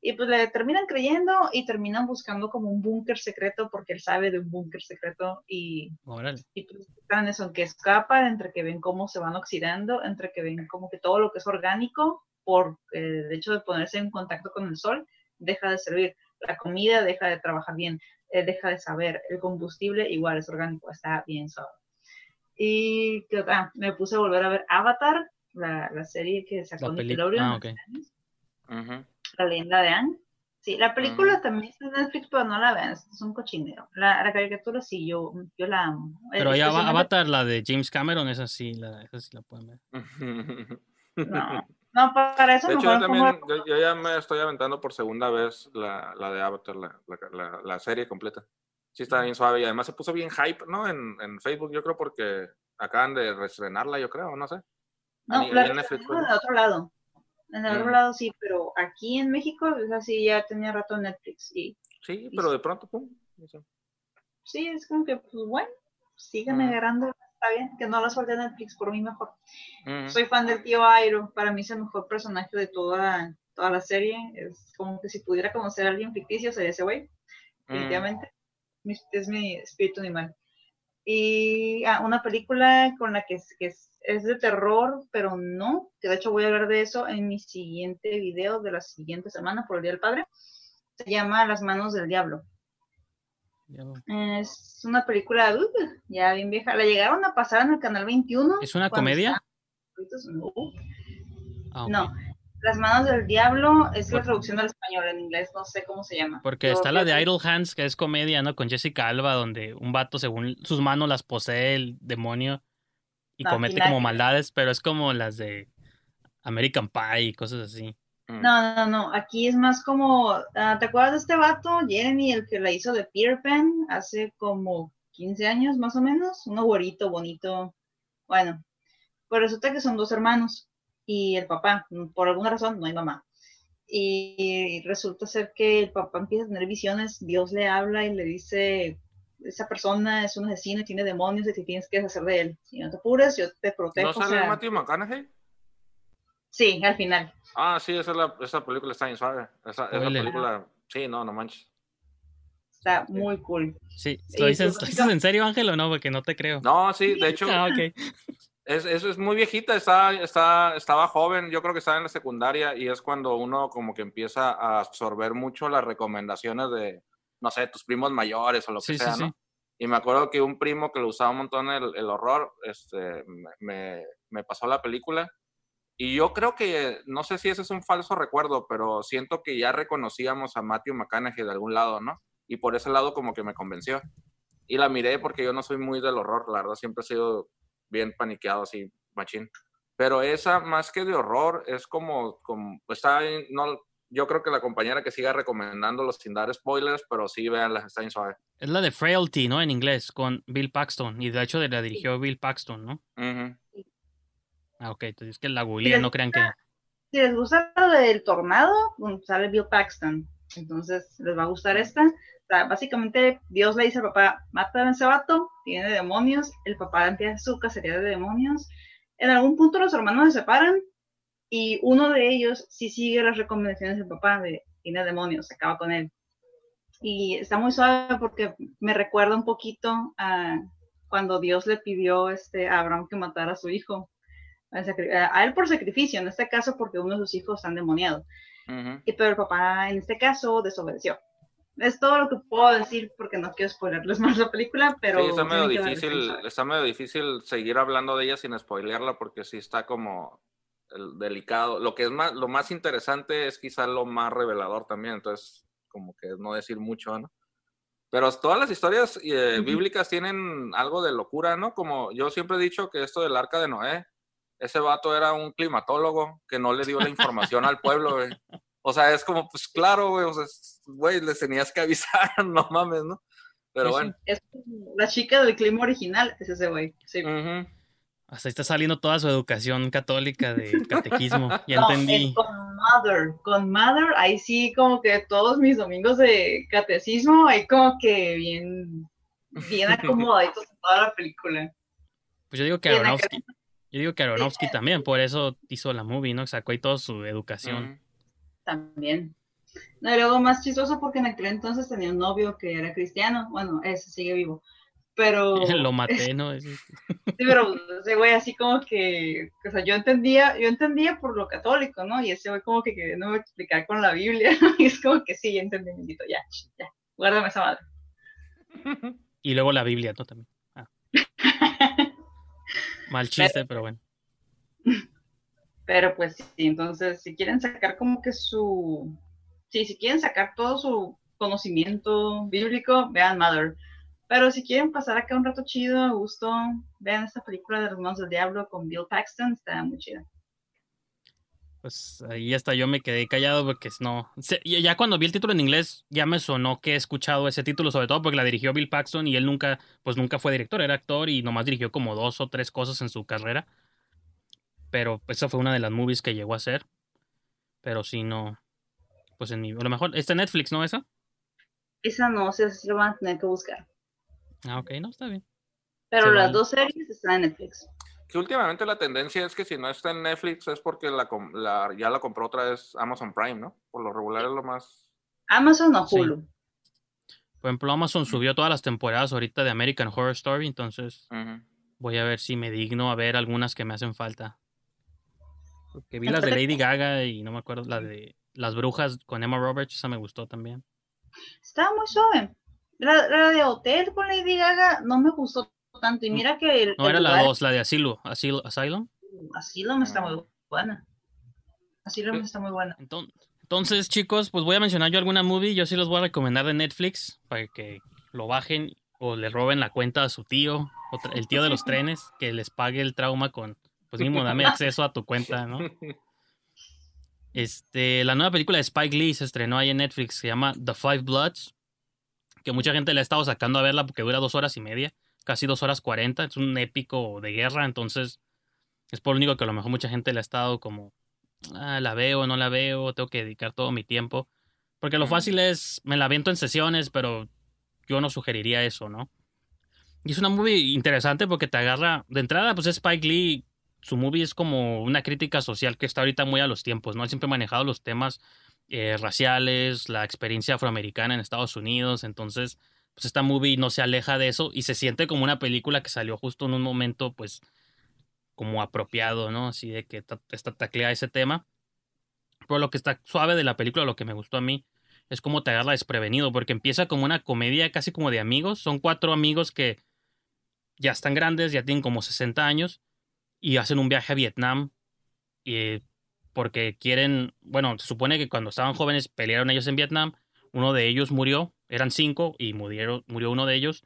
Y pues le terminan creyendo y terminan buscando como un búnker secreto porque él sabe de un búnker secreto y, y pues están eso, en que escapan, entre que ven cómo se van oxidando, entre que ven como que todo lo que es orgánico por eh, el hecho de ponerse en contacto con el sol deja de servir. La comida deja de trabajar bien, eh, deja de saber. El combustible igual es orgánico, está bien suave. Y ah, me puse a volver a ver Avatar, la, la serie que sacó Nickelodeon. Ah, okay. La leyenda de Anne. Sí, la película también está en Netflix, pero no la vean, es un cochinero. La, la caricatura sí, yo, yo la amo. Pero ya Avatar, la de James Cameron, esa sí, la, esa sí la pueden ver. No, no para eso de hecho, yo, también, yo, ya me estoy aventando por segunda vez la, la de Avatar, la, la, la, serie completa. Sí, está bien suave y además se puso bien hype, ¿no? En, en Facebook, yo creo, porque acaban de reestrenarla, yo creo, no sé. No, en Netflix, de otro lado. En el otro lado sí, pero aquí en México es así, ya tenía rato Netflix. Y, sí, pero de pronto, pum. Sí, es como que, pues bueno, síganme agarrando, está bien, que no la suelte Netflix, por mí mejor. Soy fan del tío Airo, para mí es el mejor personaje de toda, toda la serie. Es como que si pudiera conocer a alguien ficticio sería ese güey, definitivamente. Es mi espíritu animal. Y ah, una película con la que, que es es de terror, pero no, que de hecho voy a hablar de eso en mi siguiente video de la siguiente semana por el Día del Padre. Se llama Las manos del diablo. Es una película uh, ya bien vieja. La llegaron a pasar en el canal 21. ¿Es una comedia? Ah, no. Las manos del diablo es la traducción al español, en inglés no sé cómo se llama. Porque está la de Idle Hands, que es comedia, ¿no? Con Jessica Alba, donde un vato, según sus manos, las posee el demonio y comete como maldades, pero es como las de American Pie y cosas así. Mm. No, no, no, aquí es más como, ah, ¿te acuerdas de este vato, Jeremy, el que la hizo de Peter Pan hace como 15 años más o menos? Un güerito, bonito. Bueno, pues resulta que son dos hermanos y el papá, por alguna razón, no hay mamá. Y resulta ser que el papá empieza a tener visiones, Dios le habla y le dice, esa persona es un asesino y tiene demonios y te tienes que deshacer de él. Si no te apures, yo te protejo. ¿No sale Matthew McConaughey? Sí, al final. Ah, sí, esa, es la, esa película está bien suave. Esa, esa película, sí, no, no manches. Está muy cool. Sí, ¿lo dices, en serio, Ángel, o no? Porque no te creo. No, sí, de hecho. ah, okay. Es, eso es muy viejita, está, está, estaba joven, yo creo que estaba en la secundaria y es cuando uno como que empieza a absorber mucho las recomendaciones de, no sé, tus primos mayores o lo que sea, ¿no? Y me acuerdo que un primo que lo usaba un montón el, el horror, este, me, me, pasó la película. Y yo creo que, no sé si ese es un falso recuerdo, pero siento que ya reconocíamos a Matthew McConaughey de algún lado, ¿no? Y por ese lado como que me convenció. Y la miré porque yo no soy muy del horror, la verdad, siempre he sido bien paniqueado así, machín. Pero esa, más que de horror, es como, como está, no, yo creo que la compañera que siga recomendándolo sin dar spoilers, pero sí veanla, está en suave. Es la de Frailty, ¿no? En inglés, con Bill Paxton. Y de hecho la dirigió Bill Paxton, ¿no? Ah, ok, entonces es que la googlean, no crean que... Si les gusta lo del tornado, sale Bill Paxton. Entonces les va a gustar esta. O sea, básicamente Dios le dice al papá, mata a ese vato, tiene demonios. El papá empieza su cacería de demonios. En algún punto los hermanos se separan y uno de ellos sí sigue las recomendaciones del papá de tiene demonios, se acaba con él. Y está muy suave porque me recuerda un poquito a cuando Dios le pidió este, a Abraham que matara a su hijo. A él por sacrificio, en este caso porque uno de sus hijos está endemoniado. y, pero el papá en este caso desobedeció. Es todo lo que puedo decir porque no quiero spoilerles más la película, pero... Sí, está medio, difícil, está medio difícil seguir hablando de ella sin spoilearla porque sí está como el delicado. Lo que es más, lo más interesante es quizá lo más revelador también, entonces como que no decir mucho, ¿no? Pero todas las historias eh, bíblicas tienen algo de locura, ¿no? Como yo siempre he dicho que esto del arca de Noé, ese vato era un climatólogo que no le dio la información al pueblo, güey. O sea, es como, pues claro, güey, o sea, güey, les tenías que avisar, no mames, ¿no? Pero bueno. Es la chica del clima original, es ese güey, sí. Hasta está saliendo toda su educación católica de catequismo. Ya entendí. con Mother. Con Mother, ahí sí, como que todos mis domingos de catecismo, ahí como que bien, bien acomodaditos en toda la película. Pues yo digo que Aronofsky, yo digo que Aronofsky también, por eso hizo la movie, ¿no? Sacó ahí toda su educación. También. No, y luego más chistoso porque en aquel entonces tenía un novio que era cristiano. Bueno, ese sigue vivo. Pero. Lo maté, ¿no? sí, pero ese güey así como que. O sea, yo entendía, yo entendía por lo católico, ¿no? Y ese güey como que queriendo explicar con la Biblia. Y es como que sí, entendí, ya, ya. Guárdame esa madre. Y luego la Biblia, ¿no? También. Ah. Mal chiste, pero, bueno. Pero pues sí, entonces, si quieren sacar como que su. Sí, si quieren sacar todo su conocimiento bíblico, vean Mother. Pero si quieren pasar acá un rato chido, a gusto, vean esta película de los manos del diablo con Bill Paxton, está muy chida. Pues ahí hasta yo me quedé callado porque no. Ya cuando vi el título en inglés, ya me sonó que he escuchado ese título, sobre todo porque la dirigió Bill Paxton y él nunca, pues nunca fue director, era actor y nomás dirigió como dos o tres cosas en su carrera. Pero esa fue una de las movies que llegó a hacer. Pero sí, no. Pues en mi. A lo mejor. ¿Está Netflix, no esa? Esa no, o sea, sí lo van a tener que buscar. Ah, ok, no, está bien. Pero las dos series están en Netflix. Que últimamente la tendencia es que si no está en Netflix es porque la, ya la compró otra vez Amazon Prime, ¿no? Por lo regular es lo más. Amazon o Hulu. Por ejemplo, Amazon subió todas las temporadas ahorita de American Horror Story, entonces voy a ver si me digno a ver algunas que me hacen falta. Porque vi las de Lady Gaga y no me acuerdo, la de Las Brujas con Emma Roberts, esa me gustó también. Estaba muy suave. La, de Hotel con Lady Gaga no me gustó tanto. Y mira que. no, era la dos, la de Asilo, Asilo, Asylum. Asylum está muy buena. Asylum está muy buena. Entonces, chicos, pues voy a mencionar yo alguna movie. Yo sí los voy a recomendar de Netflix para que lo bajen o le roben la cuenta a su tío, el tío de los trenes, que les pague el trauma con. Pues mismo, dame acceso a tu cuenta, ¿no? Este, la nueva película de Spike Lee se estrenó ahí en Netflix, se llama The Five Bloods que mucha gente le ha estado sacando a verla porque dura dos horas y media, casi dos horas cuarenta, es un épico de guerra, entonces es por lo único que a lo mejor mucha gente le ha estado como, ah, la veo, no la veo, tengo que dedicar todo mi tiempo, porque lo fácil es, me la aviento en sesiones, pero yo no sugeriría eso, ¿no? Y es una movie interesante porque te agarra, de entrada, pues Spike Lee, su movie es como una crítica social que está ahorita muy a los tiempos, ¿no? Él siempre ha manejado los temas eh, raciales, la experiencia afroamericana en Estados Unidos, entonces pues esta movie no se aleja de eso y se siente como una película que salió justo en un momento pues como apropiado, ¿no? Así de que está taclea ese tema. Pero lo que está suave de la película, lo que me gustó a mí, es como te agarra desprevenido, porque empieza como una comedia casi como de amigos. Son cuatro amigos que ya están grandes, ya tienen como 60 años y hacen un viaje a Vietnam. Y porque quieren, bueno, se supone que cuando estaban jóvenes pelearon ellos en Vietnam, uno de ellos murió, eran cinco y murieron, murió uno de ellos.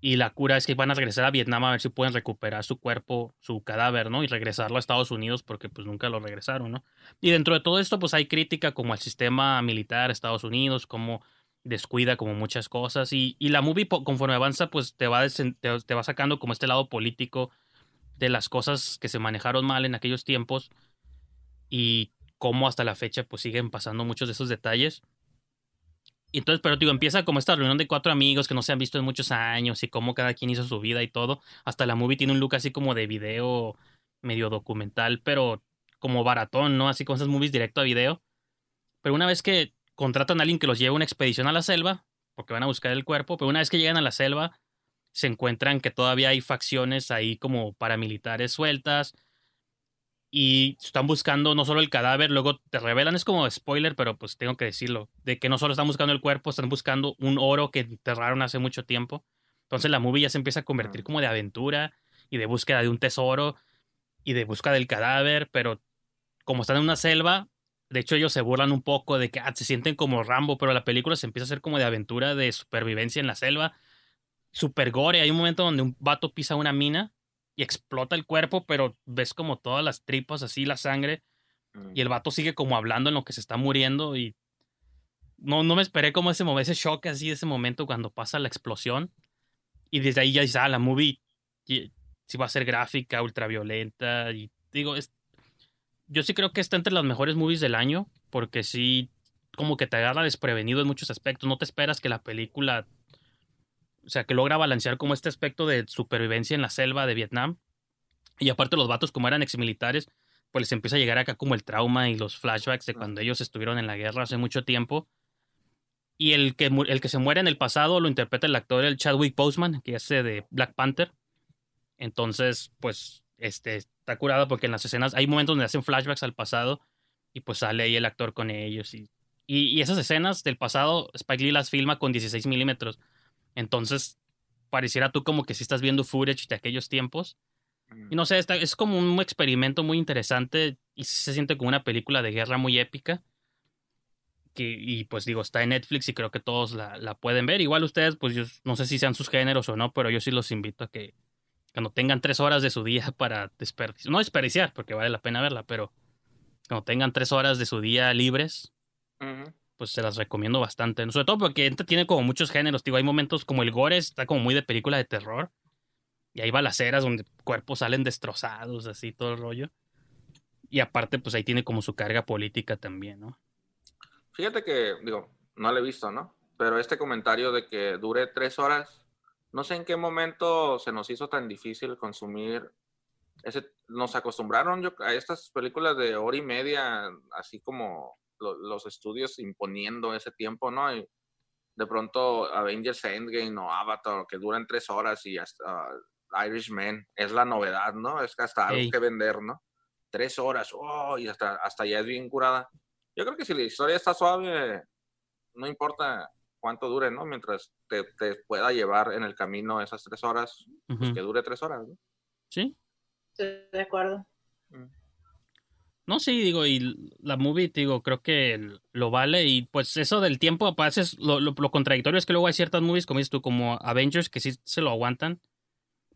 Y la cura es que van a regresar a Vietnam a ver si pueden recuperar su cuerpo, su cadáver, ¿no? Y regresarlo a Estados Unidos porque pues nunca lo regresaron, ¿no? Y dentro de todo esto pues hay crítica como al sistema militar de Estados Unidos, como descuida como muchas cosas. Y, y la movie conforme avanza pues te va, te va sacando como este lado político de las cosas que se manejaron mal en aquellos tiempos y cómo hasta la fecha pues siguen pasando muchos de esos detalles. Y entonces, pero digo, empieza como esta reunión de cuatro amigos que no se han visto en muchos años y cómo cada quien hizo su vida y todo. Hasta la movie tiene un look así como de video medio documental, pero como baratón, ¿no? Así con esas movies directo a video. Pero una vez que contratan a alguien que los lleve a una expedición a la selva, porque van a buscar el cuerpo, pero una vez que llegan a la selva, se encuentran que todavía hay facciones ahí como paramilitares sueltas, y están buscando no solo el cadáver, luego te revelan, es como spoiler, pero pues tengo que decirlo, de que no solo están buscando el cuerpo, están buscando un oro que enterraron hace mucho tiempo. Entonces la movie ya se empieza a convertir como de aventura y de búsqueda de un tesoro y de búsqueda del cadáver, pero como están en una selva, de hecho ellos se burlan un poco de que ah, se sienten como Rambo, pero la película se empieza a hacer como de aventura, de supervivencia en la selva. Super gore, hay un momento donde un vato pisa una mina y explota el cuerpo, pero ves como todas las tripas, así la sangre, y el mm. vato sigue como hablando en lo que se está muriendo y no, no me esperé como ese, ese shock así, ese momento cuando pasa la explosión. Y desde ahí ya dice, ah, la movie sí va a ser gráfica, ultraviolenta. Y digo, es, yo sí creo que está entre las mejores movies del año, porque sí, como que te agarra desprevenido en muchos aspectos. No te esperas que la película O sea, que logra balancear como este aspecto de supervivencia en la selva de Vietnam. Y aparte los vatos, como eran exmilitares, pues les empieza a llegar acá como el trauma y los flashbacks de cuando ellos estuvieron en la guerra hace mucho tiempo. Y el que, el que se muere en el pasado lo interpreta el actor el Chadwick Boseman, que hace de Black Panther. Entonces, pues, este, está curado porque en las escenas hay momentos donde hacen flashbacks al pasado y pues sale ahí el actor con ellos. Y, y, esas escenas del pasado, Spike Lee las filma con 16 milímetros. Entonces, pareciera tú como que si estás viendo footage de aquellos tiempos. Y no sé, es como un experimento muy interesante y se siente como una película de guerra muy épica. Que, y pues digo, está en Netflix y creo que todos la, la pueden ver. Igual ustedes, pues yo no sé si sean sus géneros o no, pero yo sí los invito a que cuando tengan tres horas de su día para desperdiciar, no desperdiciar, porque vale la pena verla, pero cuando tengan tres horas de su día libres, pues se las recomiendo bastante. Sobre todo porque tiene como muchos géneros, digo, hay momentos como el gore está como muy de película de terror. Y hay balaceras donde cuerpos salen destrozados, así todo el rollo. Y aparte, pues ahí tiene como su carga política también, ¿no? Fíjate que, digo, no lo he visto, ¿no? Pero este comentario de que dure tres horas, no sé en qué momento se nos hizo tan difícil consumir ese, nos acostumbraron yo, a estas películas de hora y media, así como los estudios imponiendo ese tiempo, ¿no? Y de pronto Avengers Endgame o Avatar, que duran tres horas y hasta Irishman, es la novedad, ¿no? Es que hasta algo que vender, ¿no? Tres horas, oh, y hasta, hasta ya es bien curada. Yo creo que si la historia está suave, no importa cuánto dure, ¿no? Mientras te, pueda llevar en el camino esas tres horas, pues que dure tres horas, ¿no? Sí. Estoy de acuerdo. Mm. No, sí, digo, y la movie, digo, creo que lo vale. Y pues eso del tiempo, aparte, lo, lo, contradictorio es que luego hay ciertas movies, como dices tú, como Avengers, que sí se lo aguantan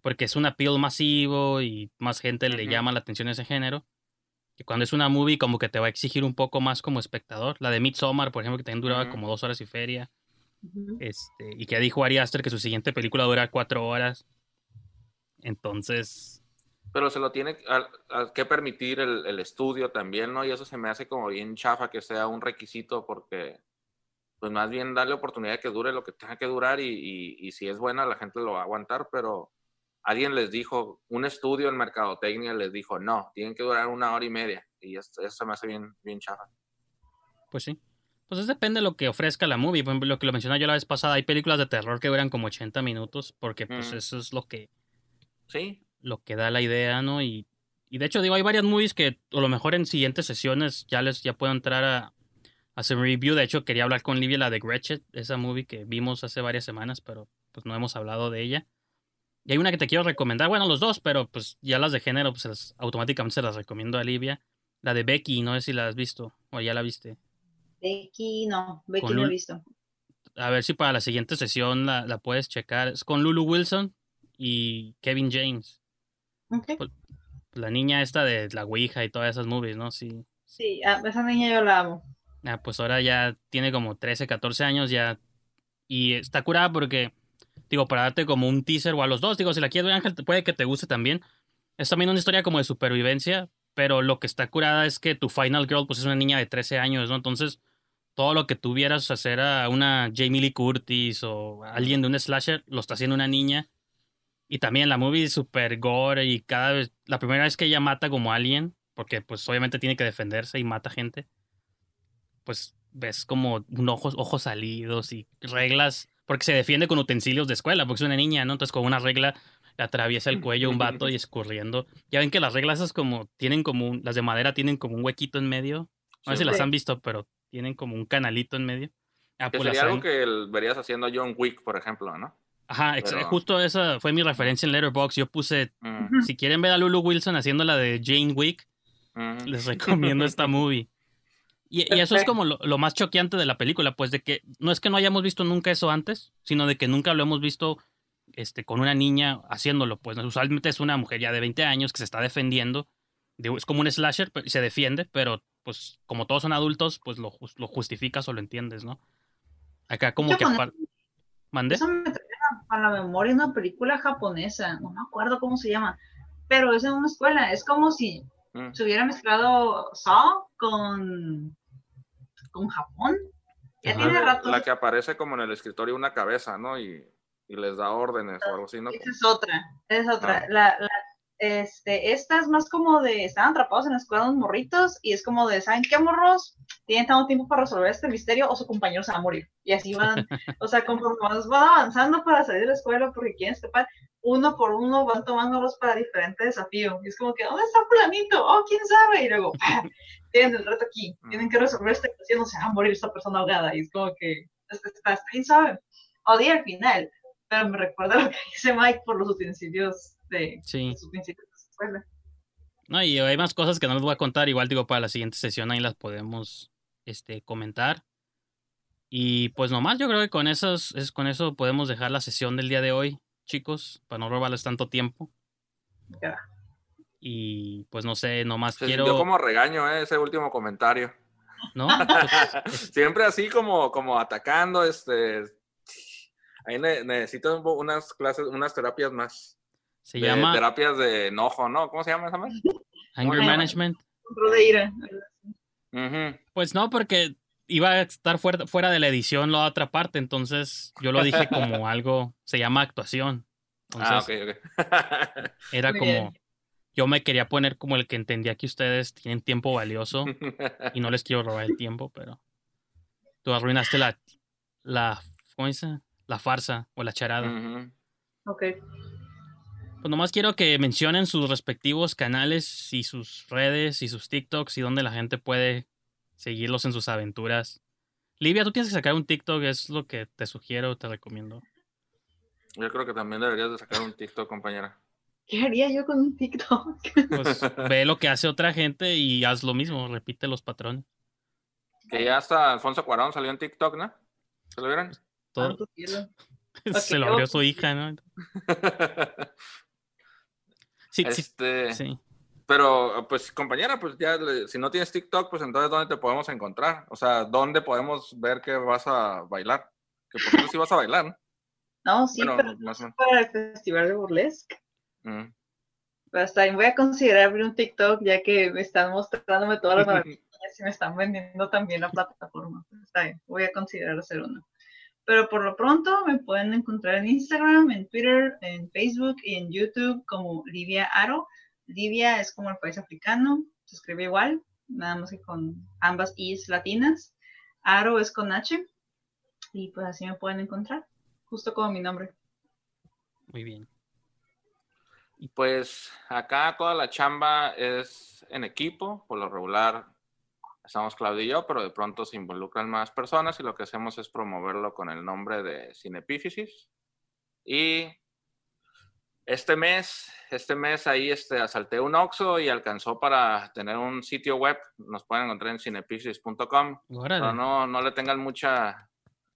porque es un appeal masivo y más gente le llama la atención a ese género. Que cuando es una movie como que te va a exigir un poco más como espectador. La de Midsommar, por ejemplo, que también duraba como dos horas y feria. este, y que dijo Ari Aster que su siguiente película dura cuatro horas. Entonces... Pero se lo tiene que permitir el, estudio también, ¿no? Y eso se me hace como bien chafa que sea un requisito porque pues más bien darle oportunidad de que dure lo que tenga que durar y, y si es buena la gente lo va a aguantar, pero alguien les dijo, un estudio en mercadotecnia les dijo, no, tienen que durar una hora y media. Y eso, eso me hace bien, bien chafa. Pues sí. Pues eso depende de lo que ofrezca la movie. Por ejemplo, lo que lo mencioné yo la vez pasada, hay películas de terror que duran como 80 minutos, porque pues mm. eso es lo que... Sí. Lo que da la idea, ¿no? Y, y de hecho, digo, hay varias movies que a lo mejor en siguientes sesiones ya les ya puedo entrar a, a hacer review. De hecho, quería hablar con Livia, la de Gretchen, esa movie que vimos hace varias semanas, pero pues no hemos hablado de ella. Y hay una que te quiero recomendar, bueno, los dos, pero pues ya las de género, pues automáticamente se las recomiendo a Livia. La de Becky, no sé si la has visto o ya la viste. Becky, no, Becky no he visto. A ver si para la siguiente sesión la, puedes checar. Es con Lulu Wilson y Kevin James. Okay. Pues, la niña esta de la Ouija y todas esas movies, ¿no? Sí. Sí, esa niña yo la amo. Ah, pues ahora ya tiene como 13, 14 años ya. Y está curada porque Digo, para darte como un teaser o a los dos. Digo, si la quieres ver, Ángel, puede que te guste también. Es también una historia como de supervivencia, pero lo que está curada es que tu final girl, pues es una niña de 13 años, ¿no? Entonces, todo lo que tuvieras hacer a una Jamie Lee Curtis o alguien de un slasher, lo está haciendo una niña. Y también la movie es super gore y cada vez, la primera vez que ella mata como alguien, porque pues obviamente tiene que defenderse y mata gente, pues ves como un ojos, ojos salidos y reglas porque se defiende con utensilios de escuela, porque es una niña, ¿no? Entonces con una regla le atraviesa el cuello un vato y escurriendo. Ya ven que las reglas esas como, tienen como, las de madera tienen como un huequito en medio. No sé si las han visto, pero tienen como un canalito en medio. Ah, pues sería algo que verías haciendo a John Wick, por ejemplo, ¿no? Ajá, justo esa fue mi referencia en Letterboxd. Yo puse, si quieren ver a Lulu Wilson haciendo la de Jane Wick, les recomiendo esta movie. Y, eso es como lo, más choqueante de la película, pues de que no es que no hayamos visto nunca eso antes, sino de que nunca lo hemos visto este, con una niña haciéndolo. Pues usualmente es una mujer ya de 20 años que se está defendiendo. es como un slasher, y se defiende, pero pues como todos son adultos, pues lo, lo justificas o lo entiendes, ¿no? Acá como que... ¿Mande? Eso me a la memoria una película japonesa, no me acuerdo cómo se llama, pero es en una escuela, es como si mm. se hubiera mezclado Saw con con Japón. Ya tiene rato. La que aparece como en el escritorio una cabeza, ¿no? Y y les da órdenes o algo así, ¿no? Esa es otra, esa es otra. La, la, este, esta es más como de, están atrapados en la escuela unos morritos y es como de, ¿saben qué morros? Tienen tanto tiempo para resolver este misterio o su compañero se va a morir. Y así van, o sea, conforme van avanzando para salir de la escuela porque quieren escapar, uno por uno van tomándolos para diferentes desafíos. Y es como que, ¿dónde está planito? Oh, quién sabe. Y luego, tienen el reto aquí, tienen que resolver esta ecuación, o se va a morir esta persona ahogada. Y es como que, está, quién sabe. Odia al final, pero me recuerda lo que dice Mike por los utensilios de, sí. sus de escuela. No, y hay más cosas que no les voy a contar, igual digo, para la siguiente sesión ahí las podemos este, comentar. Y pues nomás, yo creo que con, esos, es, con eso podemos dejar la sesión del día de hoy, chicos, para no robarles tanto tiempo. Y pues no sé, nomás Se quiero... Yo como regaño ¿eh? ese último comentario. ¿No? Pues, Siempre así como, como atacando, este... Ahí ne necesito unas clases, unas terapias más. Se llama... Terapias de enojo, ¿no? ¿Cómo se llama esa más? Anger Management. Control de ira. Uh -huh. Pues no, porque iba a estar fuera, fuera de la edición la otra parte, entonces yo lo dije como algo, se llama actuación. Entonces, ah, ok, ok. era Muy como, bien. yo me quería poner como el que entendía que ustedes tienen tiempo valioso y no les quiero robar el tiempo, pero tú arruinaste la, la, ¿cómo dice? La farsa o la charada. Uh -huh. Ok. Pues nomás quiero que mencionen sus respectivos canales y sus redes y sus TikToks y donde la gente puede seguirlos en sus aventuras. Livia, tú tienes que sacar un TikTok, es lo que te sugiero, te recomiendo. Yo creo que también deberías de sacar un TikTok, compañera. ¿Qué haría yo con un TikTok? Pues ve lo que hace otra gente y haz lo mismo, repite los patrones. Que ya hasta Alfonso Cuarón salió en TikTok, ¿no? ¿Se lo vieron? Todo... Se lo abrió su hija, ¿no? sí, este... sí. Pero, pues, compañera, pues ya, si no tienes TikTok, pues entonces, ¿dónde te podemos encontrar? O sea, ¿dónde podemos ver que vas a bailar? Que por cierto sí vas a bailar, ¿no? No, sí, bueno, pero más para el Festival de Burlesque. Mm. Hasta ahí voy a considerar abrir un TikTok, ya que me están mostrándome todas las maravillas y me están vendiendo también la plataforma. Está bien, voy a considerar hacer uno. Pero por lo pronto me pueden encontrar en Instagram, en Twitter, en Facebook y en YouTube como Livia Aro. Libia es como el país africano, se escribe igual, nada más que con ambas I's latinas. Aro es con H. Y pues así me pueden encontrar, justo como mi nombre. Muy bien. Y pues acá toda la chamba es en equipo, por lo regular estamos Claudio y yo, pero de pronto se involucran más personas y lo que hacemos es promoverlo con el nombre de Cinepífisis. Y este mes, este mes ahí este, asalté un Oxxo y alcanzó para tener un sitio web. Nos pueden encontrar en cinepisis.com. Pero no, no le tengan mucha...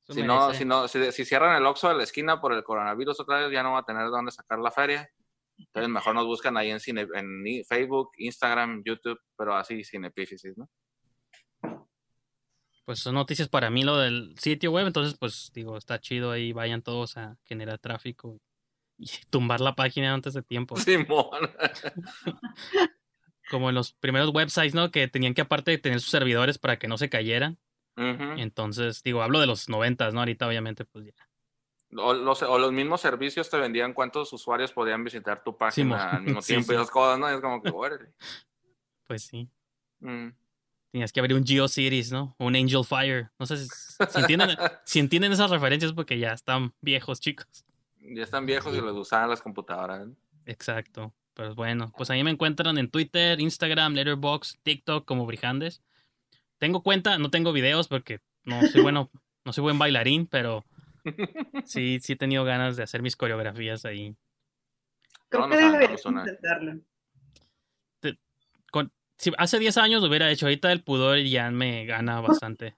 Si, no, si, no, si, si, cierran el Oxxo de la esquina por el coronavirus otra vez, ya no va a tener dónde sacar la feria. Entonces mejor nos buscan ahí en, cine, en Facebook, Instagram, YouTube, pero así Cinepifisis, ¿no? Pues son noticias para mí lo del sitio web, entonces pues digo, está chido ahí, vayan todos a generar tráfico y tumbar la página antes de tiempo. Simón. Como en los primeros websites, ¿no? Que tenían que aparte tener sus servidores para que no se cayeran. Uh -huh. Entonces, digo, hablo de los noventas, ¿no? Ahorita obviamente pues ya. O los, o los, mismos servicios te vendían cuántos usuarios podían visitar tu página sí, al mismo sí, tiempo sí. y esas cosas, ¿no? Y es como que, Pues sí. Mm. Tenías que abrir un GeoCities, ¿no? Un Angel Fire. No sé si, si, entienden, si entienden esas referencias porque ya están viejos, chicos. Ya están viejos y los usaban las computadoras. Exacto. Pero bueno, pues ahí me encuentran en Twitter, Instagram, Letterboxd, TikTok como Brijandes. Tengo cuenta, no tengo videos porque no soy bueno, no soy buen bailarín, pero sí, sí he tenido ganas de hacer mis coreografías ahí. Creo No, que no deberías intentarlo. Si hace 10 años lo hubiera hecho, ahorita el pudor ya me gana bastante.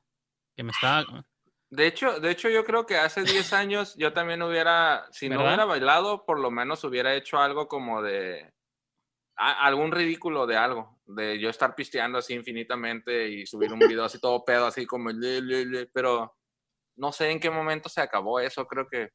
Que me está... De hecho, de hecho, yo creo que hace 10 años yo también hubiera, si no ¿Verdad? hubiera bailado, por lo menos hubiera hecho algo como de a- algún ridículo de algo, de yo estar pisteando así infinitamente y subir un video así todo pedo, así como le, le, le, pero no sé en qué momento se acabó eso, creo que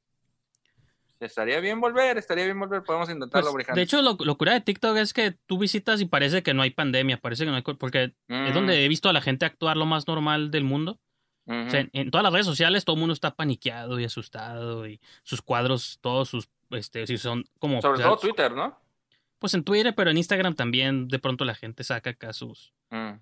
estaría bien volver, estaría bien volver, podemos intentarlo, Pues, de hecho, lo, lo cura de TikTok es que tú visitas y parece que no hay pandemia, parece que no hay... Porque es Mm. donde he visto a la gente actuar lo más normal del mundo. en, todas las redes sociales todo el mundo está paniqueado y asustado y sus cuadros, todos sus, este, si son como... Sobre todo Twitter, ¿no? Pues en Twitter, pero en Instagram también de pronto la gente saca acá sus... Mm.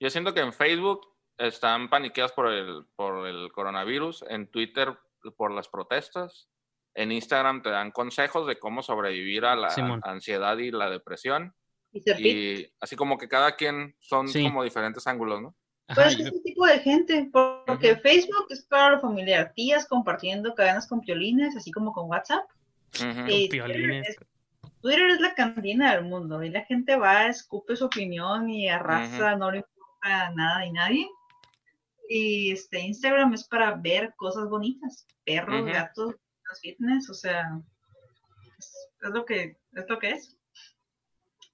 Yo siento que en Facebook están paniqueados por el, por el coronavirus, en Twitter por las protestas, en Instagram te dan consejos de cómo sobrevivir a la ansiedad y la depresión. Y, así como que cada quien son como diferentes ángulos, ¿no? Pues es ese tipo de gente, porque Facebook es para lo familiar, tías compartiendo cadenas con piolines, así como con WhatsApp. y Twitter es, la cantina del mundo, y la gente va, escupe su opinión y arrasa, no le importa nada y nadie. Y este Instagram es para ver cosas bonitas, perros, gatos, fitness, o sea, es, lo que es lo que es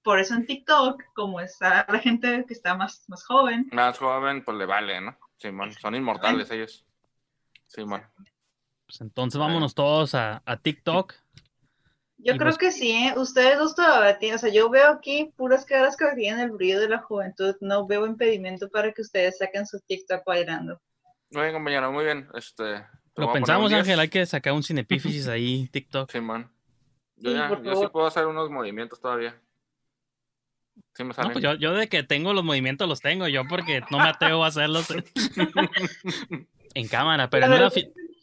por eso en TikTok, como está la gente que está más, más joven. Más joven, pues le vale, ¿no? Simón, son inmortales ellos. Simón. Pues entonces vámonos todos a, a TikTok. Yo creo que sí, ¿eh? ustedes dos todavía tienen, o sea, yo veo aquí puras caras que tienen el brillo de la juventud, no veo impedimento para que ustedes saquen su TikTok bailando. Muy bien, compañero, muy bien. Este, Lo pensamos, Ángel, hay que sacar un cinepífisis ahí, TikTok. Simón. Yo, yo sí puedo hacer unos movimientos todavía no, pues yo, yo, de que tengo los movimientos los tengo, yo porque no me atrevo a hacerlos en cámara, pero en una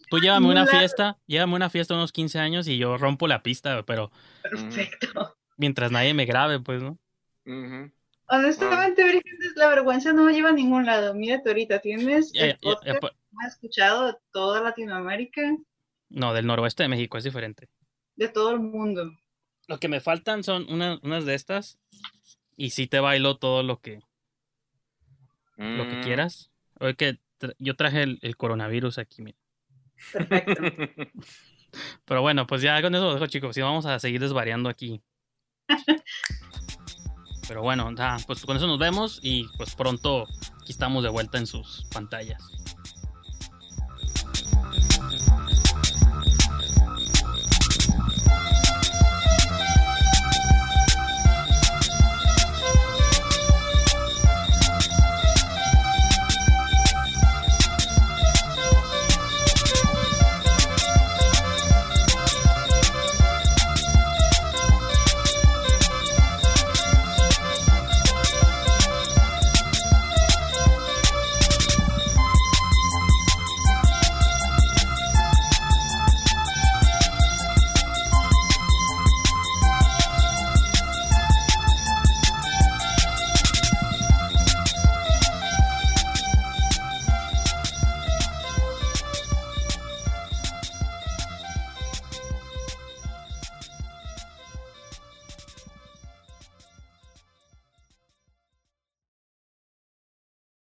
tú llévame una fiesta, llévame una fiesta unos 15 años y yo rompo la pista, pero Perfecto. mientras nadie me grabe, pues, ¿no? Honestamente, la vergüenza no me lleva a ningún lado. Mírate ahorita, ¿tienes el podcast pues has escuchado de toda Latinoamérica? No, del noroeste de México, es diferente. De todo el mundo. Lo que me faltan son unas de estas y si te bailo todo lo que lo que mm. quieras. Oye, que yo traje el, coronavirus aquí, mira. Perfecto. Pero bueno, pues ya con eso lo dejo, chicos. Y vamos a seguir desvariando aquí. Pero bueno, pues con eso nos vemos y pues pronto aquí estamos de vuelta en sus pantallas.